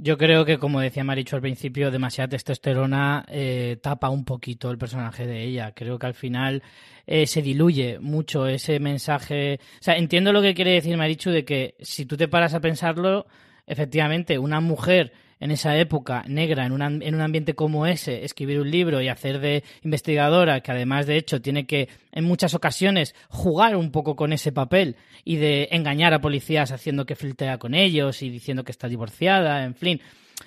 Yo creo que, como decía Maricho al principio, demasiada testosterona eh, tapa un poquito el personaje de ella. Creo que al final eh, se diluye mucho ese mensaje. O sea, entiendo lo que quiere decir Marichu de que si tú te paras a pensarlo, efectivamente, una mujer en esa época negra, en, una, en un ambiente como ese, escribir un libro y hacer de investigadora, que además de hecho tiene que en muchas ocasiones jugar un poco con ese papel y de engañar a policías haciendo que flirtea con ellos y diciendo que está divorciada, en fin.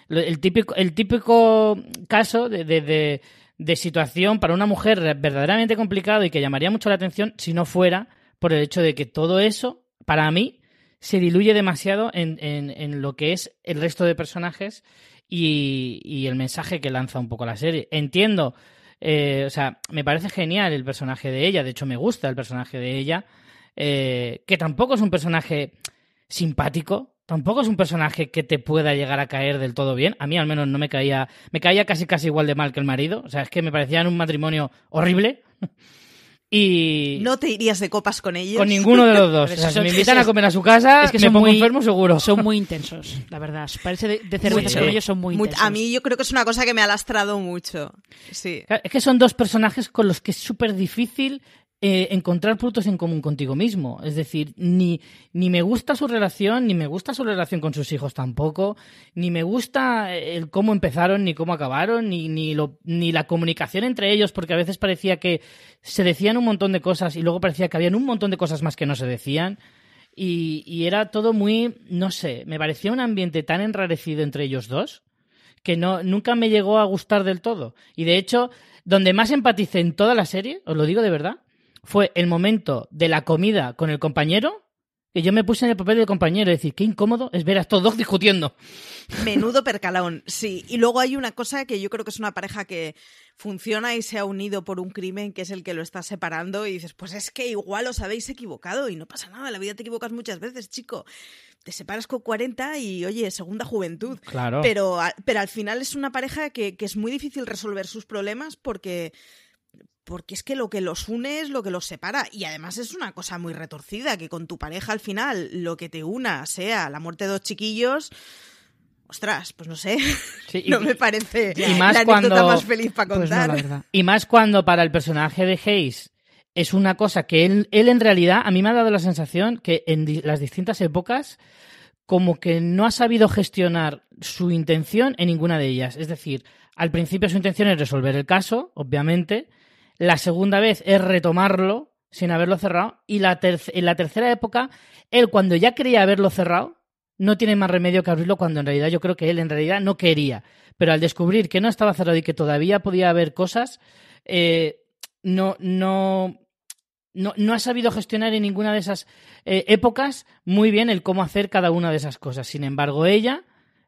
El típico, el típico caso de, de, de, de situación para una mujer verdaderamente complicado y que llamaría mucho la atención si no fuera por el hecho de que todo eso, para mí, se diluye demasiado en, en, en, lo que es el resto de personajes y, y, el mensaje que lanza un poco la serie. Entiendo, eh, o sea, me parece genial el personaje de ella, de hecho me gusta el personaje de ella, eh, que tampoco es un personaje simpático, tampoco es un personaje que te pueda llegar a caer del todo bien. A mí al menos no me caía, me caía casi casi igual de mal que el marido, o sea, es que me parecía en un matrimonio horrible. Y... No te irías de copas con ellos. Con ninguno de los dos. o sea, si me invitan a comer a su casa, es que me son pongo muy, enfermo seguro. Son muy intensos, la verdad. Parece de, de cerveza sí, con ellos son muy, muy intensos. A mí yo creo que es una cosa que me ha lastrado mucho. Sí. Es que son dos personajes con los que es súper difícil eh, encontrar puntos en común contigo mismo. Es decir, ni, ni me gusta su relación, ni me gusta su relación con sus hijos tampoco, ni me gusta el cómo empezaron, ni cómo acabaron, ni, ni, lo, ni la comunicación entre ellos, porque a veces parecía que se decían un montón de cosas y luego parecía que habían un montón de cosas más que no se decían. Y, era todo muy, no sé, me parecía un ambiente tan enrarecido entre ellos dos que no, nunca me llegó a gustar del todo. Y de hecho, donde más empaticé en toda la serie, os lo digo de verdad, fue el momento de la comida con el compañero que yo me puse en el papel del compañero, es decir, qué incómodo es ver a estos dos discutiendo. Menudo percalón, sí. Y luego hay una cosa que yo creo que es una pareja que funciona y se ha unido por un crimen que es el que lo está separando y dices, pues es que igual os habéis equivocado y no pasa nada, en la vida te equivocas muchas veces, chico. Te separas con 40 y, oye, segunda juventud. Claro. Pero, pero al final es una pareja que, que es muy difícil resolver sus problemas porque porque es que lo que los une es lo que los separa y además es una cosa muy retorcida que con tu pareja al final lo que te una sea la muerte de dos chiquillos ostras, pues no sé, sí, no me parece y más la cuando, más feliz para contar. Pues no, y más cuando para el personaje de Hayes es una cosa que él, él en realidad, a mí me ha dado la sensación que en las distintas épocas como que no ha sabido gestionar su intención en ninguna de ellas. Es decir, al principio su intención es resolver el caso, obviamente. La segunda vez es retomarlo sin haberlo cerrado. Y la en la tercera época, él cuando ya quería haberlo cerrado, no tiene más remedio que abrirlo cuando en realidad yo creo que él en realidad no quería. Pero al descubrir que no estaba cerrado y que todavía podía haber cosas, eh, no, no, no, no, ha sabido gestionar en ninguna de esas eh, épocas muy bien el cómo hacer cada una de esas cosas. Sin embargo, ella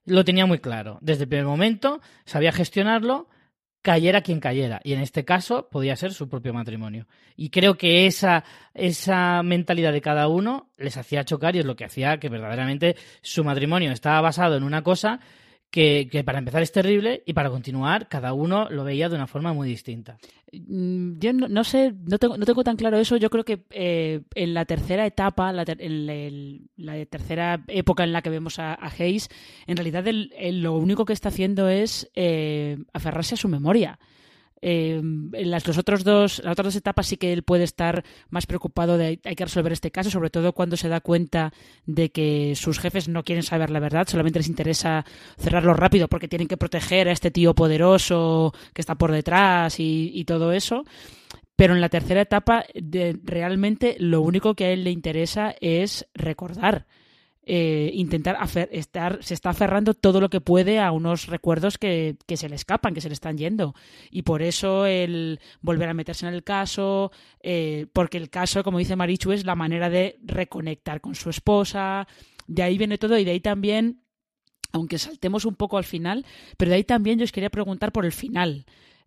lo tenía muy claro. Desde el primer momento sabía gestionarlo, cayera quien cayera. Y en este caso podía ser su propio matrimonio. Y creo que esa, esa mentalidad de cada uno les hacía chocar y es lo que hacía que verdaderamente su matrimonio estaba basado en una cosa que, que, para empezar es terrible y para continuar cada uno lo veía de una forma muy distinta. Mm, yo no, sé, no tengo, no tengo tan claro eso. Yo creo que eh, en la tercera etapa, la en la tercera época en la que vemos a, Hayes, en realidad lo único que está haciendo es eh, aferrarse a su memoria. Eh, en las, los otros dos, las otras dos etapas sí que él puede estar más preocupado de hay que resolver este caso, sobre todo cuando se da cuenta de que sus jefes no quieren saber la verdad, solamente les interesa cerrarlo rápido porque tienen que proteger a este tío poderoso que está por detrás y, todo eso. Pero en la tercera etapa, de, realmente lo único que a él le interesa es recordar eh, intentar estar, se está aferrando todo lo que puede a unos recuerdos que, que, se le escapan, que se le están yendo. Y por eso el volver a meterse en el caso, eh, porque el caso, como dice Marichu, es la manera de reconectar con su esposa. De ahí viene todo y de ahí también, aunque saltemos un poco al final, pero de ahí también yo os quería preguntar por el final.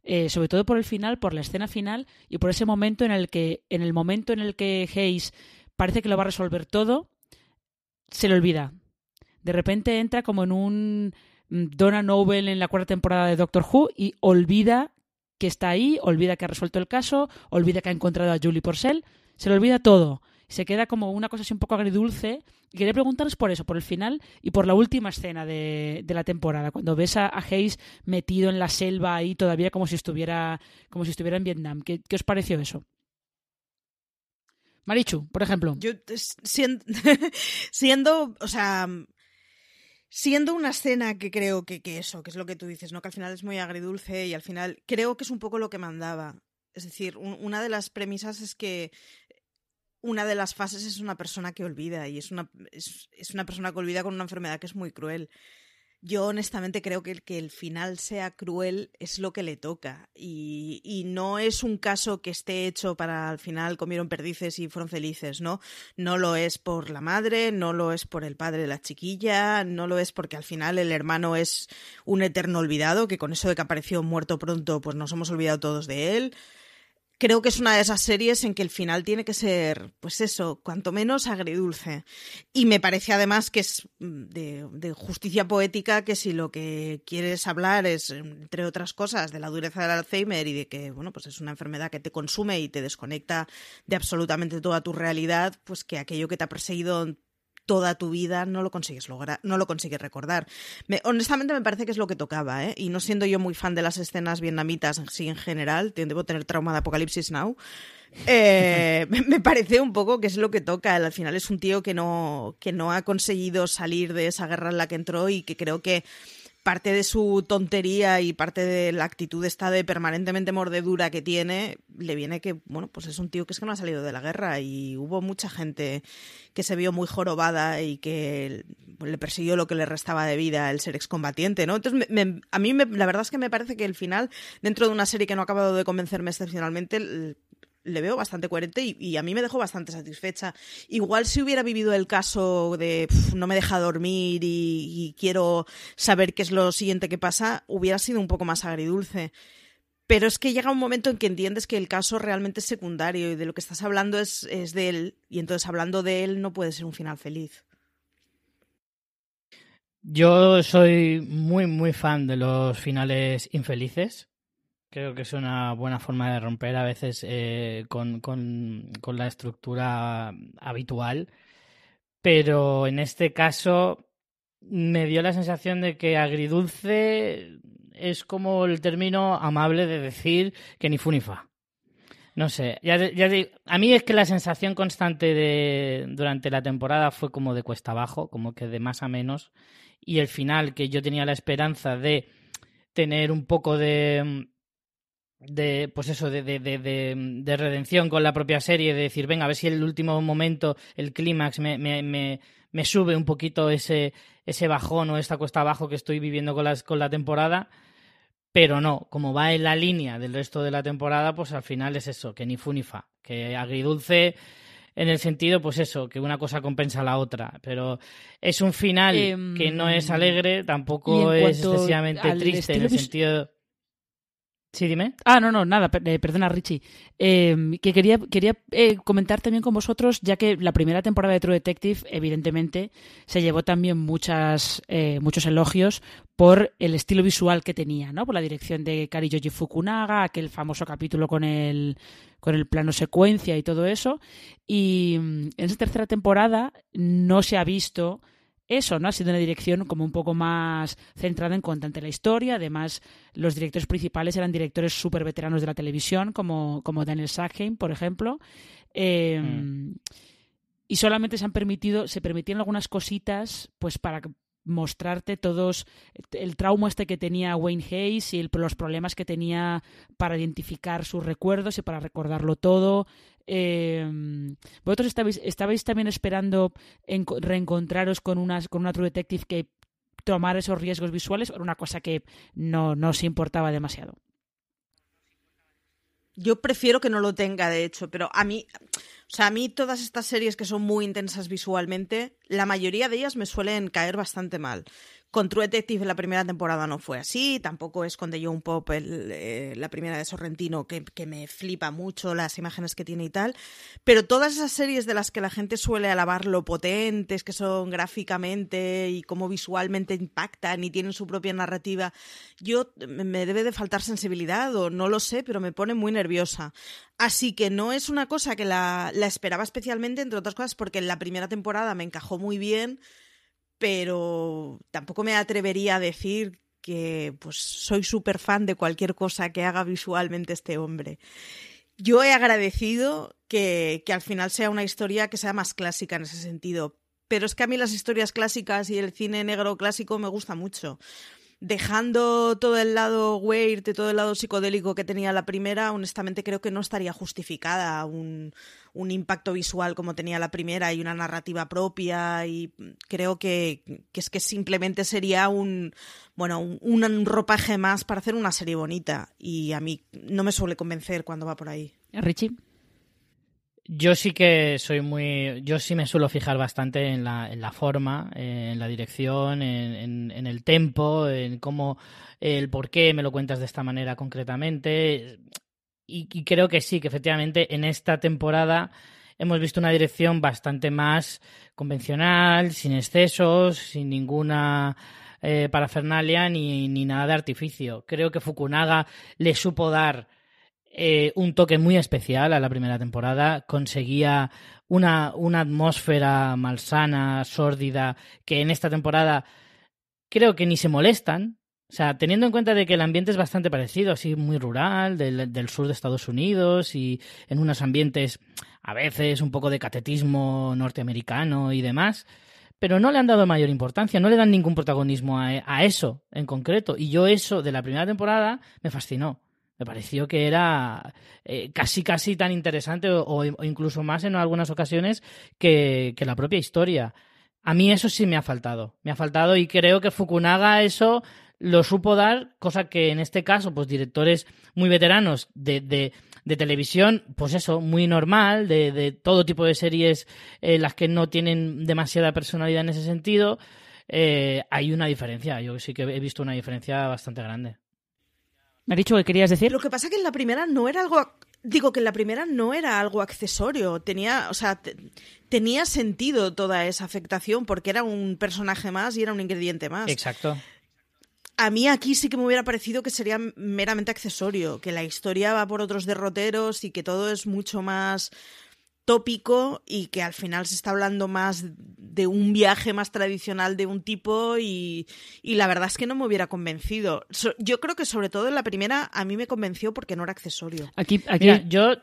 Eh, sobre todo por el final, por la escena final y por ese momento en el que, en el momento en el que Hayes parece que lo va a resolver todo, se le olvida. De repente entra como en un mm, Donna Noble en la cuarta temporada de Doctor Who y olvida que está ahí, olvida que ha resuelto el caso, olvida que ha encontrado a Julie Porcel, se le olvida todo. Se queda como una cosa así un poco agridulce. Y quería preguntaros por eso, por el final y por la última escena de, la temporada, cuando ves a, Hayes metido en la selva ahí todavía como si estuviera, como si estuviera en Vietnam. ¿Qué, qué os pareció eso? Marichu, por ejemplo. Yo siendo, o sea, siendo una escena que creo que, que, eso, que es lo que tú dices, ¿no? Que al final es muy agridulce y al final creo que es un poco lo que mandaba. Es decir, una de las premisas es que una de las fases es una persona que olvida y es una, es, es una persona que olvida con una enfermedad que es muy cruel. Yo honestamente creo que, que el final sea cruel es lo que le toca y, y, no es un caso que esté hecho para al final comieron perdices y fueron felices, ¿no? No lo es por la madre, no lo es por el padre de la chiquilla, no lo es porque al final el hermano es un eterno olvidado, que con eso de que apareció muerto pronto pues nos hemos olvidado todos de él creo que es una de esas series en que el final tiene que ser, pues eso, cuanto menos agridulce. Y me parece además que es mm, de, justicia poética que si lo que quieres hablar es, entre otras cosas, de la dureza del Alzheimer y de que, bueno, pues es una enfermedad que te consume y te desconecta de absolutamente toda tu realidad, pues que aquello que te ha perseguido toda tu vida no lo consigues lograr, no lo consigues recordar. honestamente me parece que es lo que tocaba, ¿eh? Y no siendo yo muy fan de las escenas vietnamitas sí en general, debo tener trauma de Apocalipsis Now. Eh, me parece un poco que es lo que toca. Al final es un tío que no, que no ha conseguido salir de esa guerra en la que entró y que creo que parte de su tontería y parte de la actitud esta de permanentemente mordedura que tiene, le viene que, bueno, pues es un tío que es que no ha salido de la guerra y hubo mucha gente que se vio muy jorobada y que le persiguió lo que le restaba de vida el ser excombatiente, ¿no? Entonces, a mí la verdad es que me parece que el final, dentro de una serie que no ha acabado de convencerme excepcionalmente, le veo bastante coherente y, a mí me dejó bastante satisfecha. Igual si hubiera vivido el caso de no me deja dormir y, quiero saber qué es lo siguiente que pasa, hubiera sido un poco más agridulce. Pero es que llega un momento en que entiendes que el caso realmente es secundario y de lo que estás hablando es, es de él. Y entonces hablando de él no puede ser un final feliz. Yo soy muy, muy fan de los finales infelices. Creo que es una buena forma de romper a veces eh, con, con, con, la estructura habitual, pero en este caso me dio la sensación de que agridulce es como el término amable de decir que ni fu ni fa. No sé, ya, a mí es que la sensación constante de durante la temporada fue como de cuesta abajo, como que de más a menos, y el final que yo tenía la esperanza de tener un poco de de pues eso de, de, de, redención con la propia serie de decir venga a ver si el último momento el clímax me, me, me, me, sube un poquito ese ese bajón o esta cuesta abajo que estoy viviendo con las con la temporada pero no como va en la línea del resto de la temporada pues al final es eso que ni fu ni fa que agridulce en el sentido, pues eso, que una cosa compensa a la otra. Pero es un final que no es em, alegre, tampoco es excesivamente triste en el sentido. Sí, dime. Ah, no, no, nada, eh, perdona, Richie. Em, que quería, quería eh, comentar también con vosotros, ya que la primera temporada de True Detective, evidentemente, se llevó también muchas, eh, muchos elogios por el estilo visual que tenía, ¿no? Por la dirección de Kari Yoji Fukunaga, aquel famoso capítulo con el, con el plano secuencia y todo eso. Y mm, en esa tercera temporada no se ha visto eso, ¿no? Ha sido una dirección como un poco más centrada en contante la historia. Además, los directores principales eran directores súper veteranos de la televisión, como, como Daniel Sackheim, por ejemplo. Em, mm. Y solamente se han permitido, se permitían algunas cositas, pues para mostrarte todos el trauma este que tenía Wayne Hayes y los problemas que tenía para identificar sus recuerdos y para recordarlo todo. Eh, ¿Vosotros estabais, estabais, también esperando reencontraros con, unas, con una True Detective que tomara esos riesgos visuales era una cosa que no, no os importaba demasiado? Yo prefiero que no lo tenga, de hecho, pero a mí, o sea, a mí todas estas series que son muy intensas visualmente, la mayoría de ellas me suelen caer bastante mal. Con True Detective la primera temporada no fue así, tampoco es con The Young Pop eh, la primera de Sorrentino, que, que, me flipa mucho las imágenes que tiene y tal, pero todas esas series de las que la gente suele alabar lo potentes que son gráficamente y cómo visualmente impactan y tienen su propia narrativa, yo me debe de faltar sensibilidad o no lo sé, pero me pone muy nerviosa. Así que no es una cosa que la, la esperaba especialmente, entre otras cosas, porque en la primera temporada me encajó muy bien pero tampoco me atrevería a decir que pues soy súper fan de cualquier cosa que haga visualmente este hombre. Yo he agradecido que, que al final sea una historia que sea más clásica en ese sentido, pero es que a mí las historias clásicas y el cine negro clásico me gusta mucho dejando todo el lado weird, todo el lado psicodélico que tenía la primera, honestamente creo que no estaría justificada un, un impacto visual como tenía la primera y una narrativa propia y creo que, es que simplemente sería un bueno un, un, ropaje más para hacer una serie bonita y a mí no me suele convencer cuando va por ahí. Richie. Yo sí que soy muy. Yo sí me suelo fijar bastante en la, en la forma, en la dirección, en, el tempo, en cómo. el por qué me lo cuentas de esta manera concretamente. Y, y, creo que sí, que efectivamente en esta temporada hemos visto una dirección bastante más convencional, sin excesos, sin ninguna. Eh, parafernalia ni, ni nada de artificio. Creo que Fukunaga le supo dar eh, un toque muy especial a la primera temporada. Conseguía una, una atmósfera malsana, sórdida, que en esta temporada creo que ni se molestan. O sea, teniendo en cuenta de que el ambiente es bastante parecido, así muy rural, del, del sur de Estados Unidos y en unos ambientes a veces un poco de catetismo norteamericano y demás, pero no le han dado mayor importancia, no le dan ningún protagonismo a, a, eso en concreto. Y yo eso de la primera temporada me fascinó. Me pareció que era eh, casi casi tan interesante o, incluso más en algunas ocasiones que, que, la propia historia. A mí eso sí me ha faltado. Me ha faltado y creo que Fukunaga eso lo supo dar, cosa que en este caso, pues directores muy veteranos de, de, de televisión, pues eso, muy normal, de, de todo tipo de series en las que no tienen demasiada personalidad en ese sentido, eh, hay una diferencia. Yo sí que he visto una diferencia bastante grande. ¿Me ha dicho que querías decir? Lo que pasa que en la primera no era algo. Digo que en la primera no era algo accesorio. Tenía. O sea, tenía sentido toda esa afectación porque era un personaje más y era un ingrediente más. Exacto. A mí aquí sí que me hubiera parecido que sería meramente accesorio, que la historia va por otros derroteros y que todo es mucho más tópico y que al final se está hablando más de un viaje más tradicional de un tipo y, y la verdad es que no me hubiera convencido. yo creo que sobre todo en la primera a mí me convenció porque no era accesorio. Aquí, aquí yo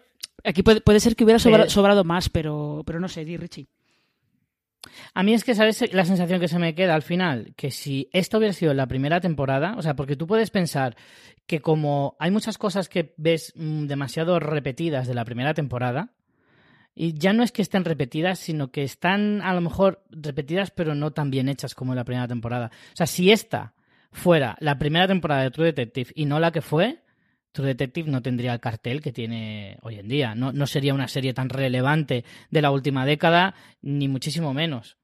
Aquí puede, puede ser que hubiera sobra- Eh, sobrado más, pero, pero no sé, di Richie. A mí es que, ¿sabes la sensación que se me queda al final? Que si esto hubiera sido la primera temporada, o sea, porque tú puedes pensar que como hay muchas cosas que ves mm, demasiado repetidas de la primera temporada, y ya no es que estén repetidas, sino que están a lo mejor repetidas, pero no tan bien hechas como en la primera temporada. O sea, si esta fuera la primera temporada de True Detective y no la que fue, True Detective no tendría el cartel que tiene hoy en día. No, no sería una serie tan relevante de la última década, ni muchísimo menos.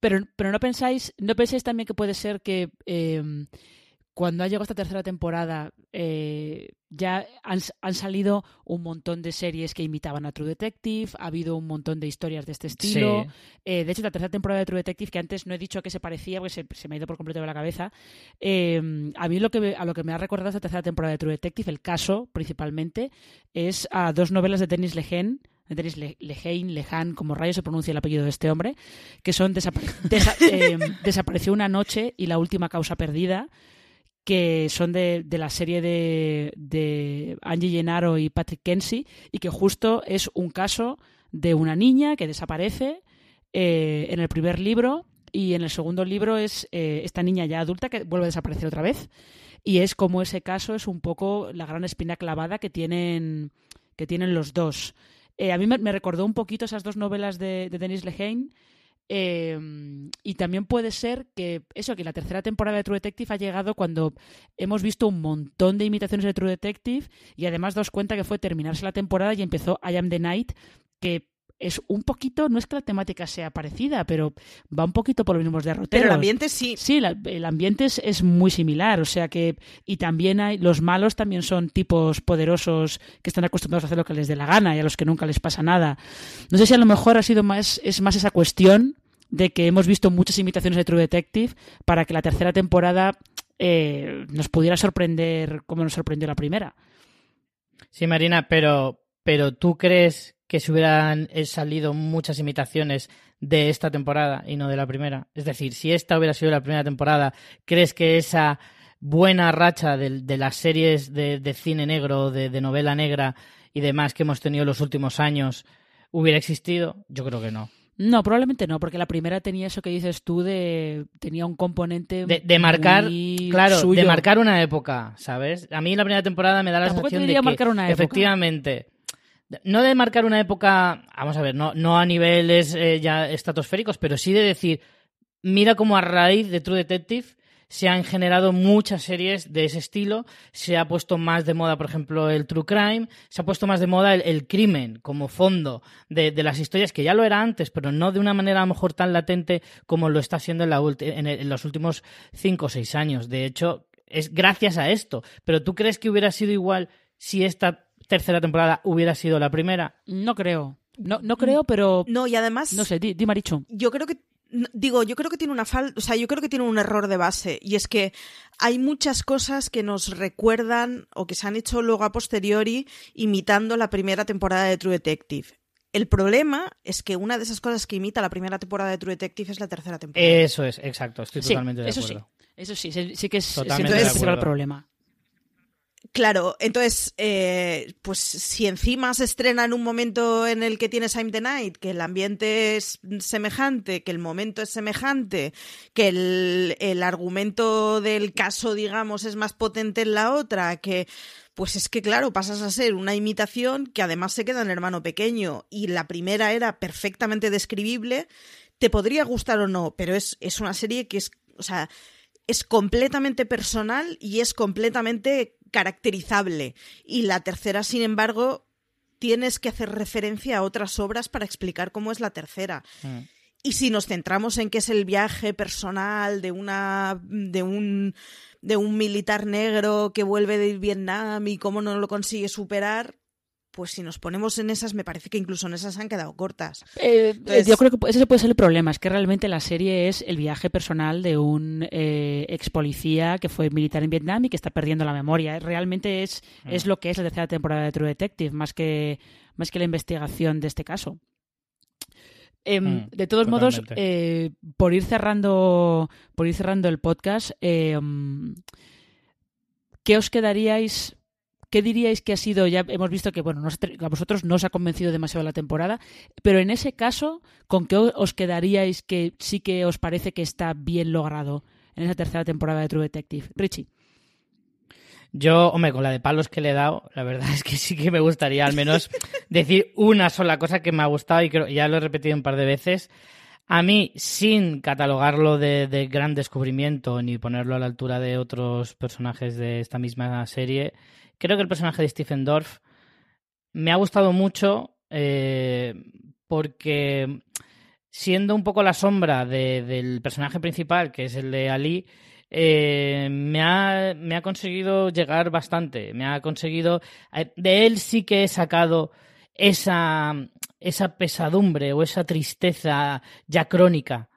Pero, pero no pensáis, no pensáis también que puede ser que eh, cuando ha llegado esta tercera temporada eh, ya han, han salido un montón de series que imitaban a True Detective, ha habido un montón de historias de este estilo. Sí. Eh, de hecho, la tercera temporada de True Detective, que antes no he dicho a qué se parecía, porque se, se me ha ido por completo de la cabeza, eh, a mí lo que, me- a lo que me ha recordado esta tercera temporada de True Detective, el caso principalmente, es a dos novelas de Denis Lehane, de Denis Le- Lehane, Lehan, como rayo se pronuncia el apellido de este hombre, que son desa- eh, Desapareció una noche y La última causa perdida, que son de, de la serie de, de Angie Gennaro y Patrick Kensi, y que justo es un caso de una niña que desaparece eh, en el primer libro y en el segundo libro es eh, esta niña ya adulta que vuelve a desaparecer otra vez. Y es como ese caso es un poco la gran espina clavada que tienen que tienen los dos. Eh, a mí me, recordó un poquito esas dos novelas de, de Denis Lehane eh, y también puede ser que eso, que la tercera temporada de True Detective ha llegado cuando hemos visto un montón de imitaciones de True Detective y además daos cuenta que fue terminarse la temporada y empezó I Am the Night, que es un poquito, no es que la temática sea parecida, pero va un poquito por los mismos derroteros. Pero el ambiente sí. Sí, la- el ambiente es, es muy similar, o sea que y también hay los malos también son tipos poderosos que están acostumbrados a hacer lo que les dé la gana y a los que nunca les pasa nada. No sé si a lo mejor ha sido más es más esa cuestión de que hemos visto muchas imitaciones de True Detective para que la tercera temporada eh, nos pudiera sorprender como nos sorprendió la primera. Sí, Marina, pero, pero ¿tú crees que se hubieran eh, salido muchas imitaciones de esta temporada y no de la primera? Es decir, si esta hubiera sido la primera temporada, ¿crees que esa buena racha de, las series de, de cine negro, de, de novela negra y demás que hemos tenido los últimos años hubiera existido? Yo creo que no. No, probablemente no, porque la primera tenía eso que dices tú de tenía un componente De, de marcar, muy claro, suyo. de marcar una época, ¿sabes? A mí la primera temporada me da la Tampoco sensación de que marcar una época. efectivamente no de marcar una época, vamos a ver, no, no a niveles eh, ya estratosféricos, pero sí de decir, mira cómo a raíz de True Detective se han generado muchas series de ese estilo, se ha puesto más de moda, por ejemplo, el True Crime, se ha puesto más de moda el, el crimen como fondo de, de las historias, que ya lo era antes, pero no de una manera a lo mejor tan latente como lo está siendo en, la ulti- en, el- en los últimos cinco o seis años. De hecho, es gracias a esto. Pero ¿tú crees que hubiera sido igual si esta tercera temporada hubiera sido la primera? No creo. No, no creo, pero No, y además. no sé, di, di Marichu. yo creo que digo, yo creo que tiene una falta, o sea, yo creo que tiene un error de base y es que hay muchas cosas que nos recuerdan o que se han hecho luego a posteriori imitando la primera temporada de True Detective. El problema es que una de esas cosas que imita la primera temporada de True Detective es la tercera temporada. Eso es, exacto, estoy Sí, totalmente de eso sí. acuerdo. Eso sí, sí, sí que es, Totalmente sí, de ese es el acuerdo. problema. Claro, entonces, eh, pues si encima se estrena en un momento en el que tienes I'm the Night, que el ambiente es semejante, que el momento es semejante, que el, el argumento del caso, digamos, es más potente en la otra, que pues es que, claro, pasas a ser una imitación que además se queda en hermano pequeño y la primera era perfectamente describible, te podría gustar o no, pero es, es una serie que es, o sea, es completamente personal y es completamente caracterizable. Y la tercera, sin embargo, tienes que hacer referencia a otras obras para explicar cómo es la tercera. Mm. Y si nos centramos en que es el viaje personal de una de un de un militar negro que vuelve de Vietnam y cómo no lo consigue superar, pues si nos ponemos en esas, me parece que incluso en esas han quedado cortas. Eh, Entonces- yo creo que ese puede ser el problema, es que realmente la serie es el viaje personal de un eh, ex policía que fue militar en Vietnam y que está perdiendo la memoria. Realmente es, Mm. es lo que es la tercera temporada de True Detective, más que, más que la investigación de este caso. Em, Mm, de todos modos, eh, por ir cerrando, por ir cerrando el podcast, em, ¿qué os quedaríais ¿qué diríais que ha sido? Ya hemos visto que, bueno, a vosotros no os ha convencido demasiado la temporada, pero en ese caso, ¿con qué os quedaríais que sí que os parece que está bien logrado en esa tercera temporada de True Detective? Richie. Yo, hombre, con la de palos que le he dado, la verdad es que sí que me gustaría al menos decir una sola cosa que me ha gustado y creo, ya lo he repetido un par de veces. A mí, sin catalogarlo de, gran descubrimiento ni ponerlo a la altura de otros personajes de esta misma serie, creo que el personaje de Stephen Dorff me ha gustado mucho eh, porque siendo un poco la sombra del personaje principal, que es el de Ali, eh, me, ha, me ha conseguido llegar bastante. Me ha conseguido. Eh, de él sí que he sacado esa, esa pesadumbre o esa tristeza ya crónica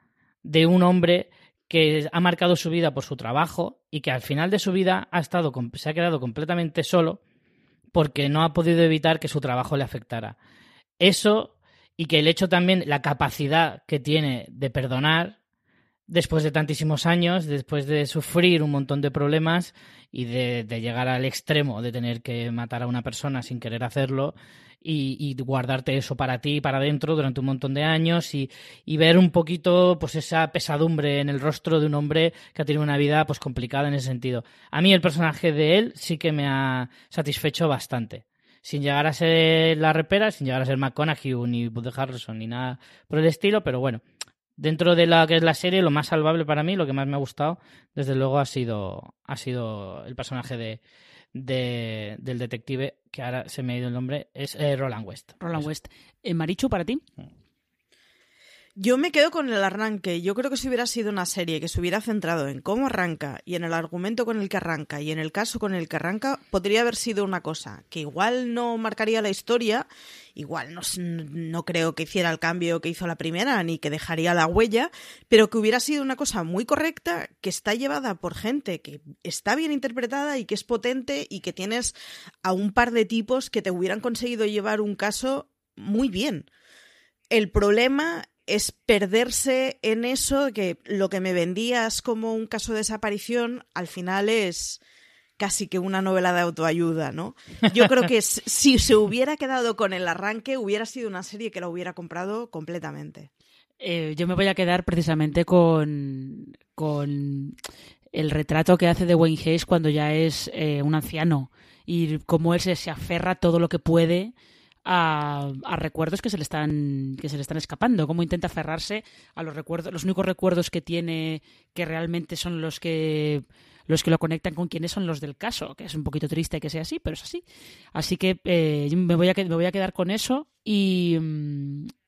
de un hombre que ha marcado su vida por su trabajo y que al final de su vida ha estado, se ha quedado completamente solo porque no ha podido evitar que su trabajo le afectara. Eso y que el hecho también, la capacidad que tiene de perdonar después de tantísimos años, después de sufrir un montón de problemas y de, llegar al extremo de tener que matar a una persona sin querer hacerlo y, guardarte eso para ti, para adentro durante un montón de años y, ver un poquito pues esa pesadumbre en el rostro de un hombre que ha tenido una vida pues complicada en ese sentido. A mí el personaje de él sí que me ha satisfecho bastante sin llegar a ser la repera, sin llegar a ser McConaughey ni Bud Harrison ni nada por el estilo, pero bueno, dentro de la que es la serie, lo más salvable para mí, lo que más me ha gustado, desde luego ha sido, ha sido el personaje de, del detective, que ahora se me ha ido el nombre, es eh, Roland West. Roland West. Eh, Marichu, para ti. Yo me quedo con el arranque. Yo creo que si hubiera sido una serie que se hubiera centrado en cómo arranca y en el argumento con el que arranca y en el caso con el que arranca, podría haber sido una cosa que igual no marcaría la historia, igual no, no creo que hiciera el cambio que hizo la primera ni que dejaría la huella, pero que hubiera sido una cosa muy correcta, que está llevada por gente que está bien interpretada y que es potente y que tienes a un par de tipos que te hubieran conseguido llevar un caso muy bien. El problema es perderse en eso, que lo que me vendías como un caso de desaparición, al final es casi que una novela de autoayuda, ¿no? Yo creo que si se hubiera quedado con el arranque, hubiera sido una serie que la hubiera comprado completamente. Eh, yo me voy a quedar precisamente con, con el retrato que hace de Wayne Hayes cuando ya es eh, un anciano y cómo él se, se aferra todo lo que puede a, recuerdos que se le están que se le están escapando. Cómo intenta aferrarse a los recuerdos los únicos recuerdos que tiene que realmente son los que los que lo conectan con quienes son los del caso que es un poquito triste que sea así pero es así. Así que eh, me voy a me voy a quedar con eso y,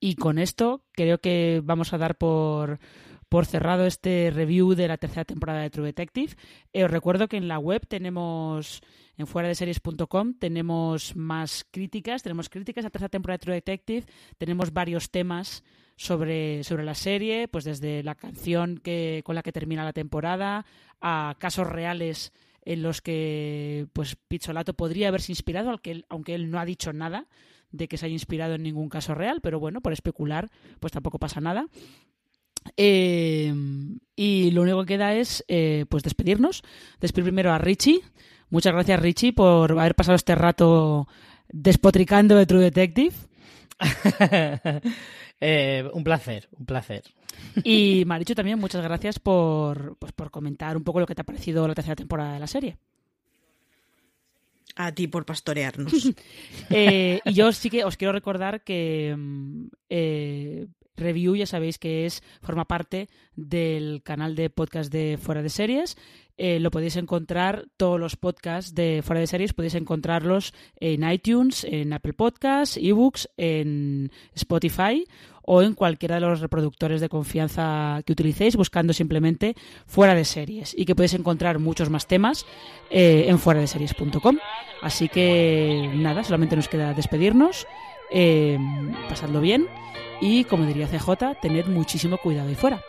y con esto creo que vamos a dar por por cerrado este review de la tercera temporada de True Detective. Eh, os recuerdo que en la web tenemos en fuera de series.com tenemos más críticas, tenemos críticas a tercera temporada de True Detective, tenemos varios temas sobre, sobre la serie, pues desde la canción que, con la que termina la temporada a casos reales en los que pues Pizzolato podría haberse inspirado, aunque aunque él no ha dicho nada de que se haya inspirado en ningún caso real, pero bueno, por especular, pues tampoco pasa nada. Eh, y lo único que queda es eh, pues despedirnos. Despedir primero a Richie, Muchas gracias, Richie, por haber pasado este rato despotricando de True Detective. Eh, un placer, un placer. Y Marichu también, muchas gracias por, pues, por comentar un poco lo que te ha parecido la tercera temporada de la serie. A ti por pastorearnos. Eh, y yo sí que os quiero recordar que mm, eh, Review, ya sabéis que es, forma parte del canal de podcast de Fuera de Series. Eh, lo podéis encontrar, todos los podcasts de Fuera de Series podéis encontrarlos en iTunes, en Apple Podcasts, eBooks, en Spotify o en cualquiera de los reproductores de confianza que utilicéis buscando simplemente Fuera de Series y que podéis encontrar muchos más temas eh, en fuera de series.com. Así que nada, solamente nos queda despedirnos, eh, pasadlo bien y como diría CJ, tened muchísimo cuidado ahí fuera.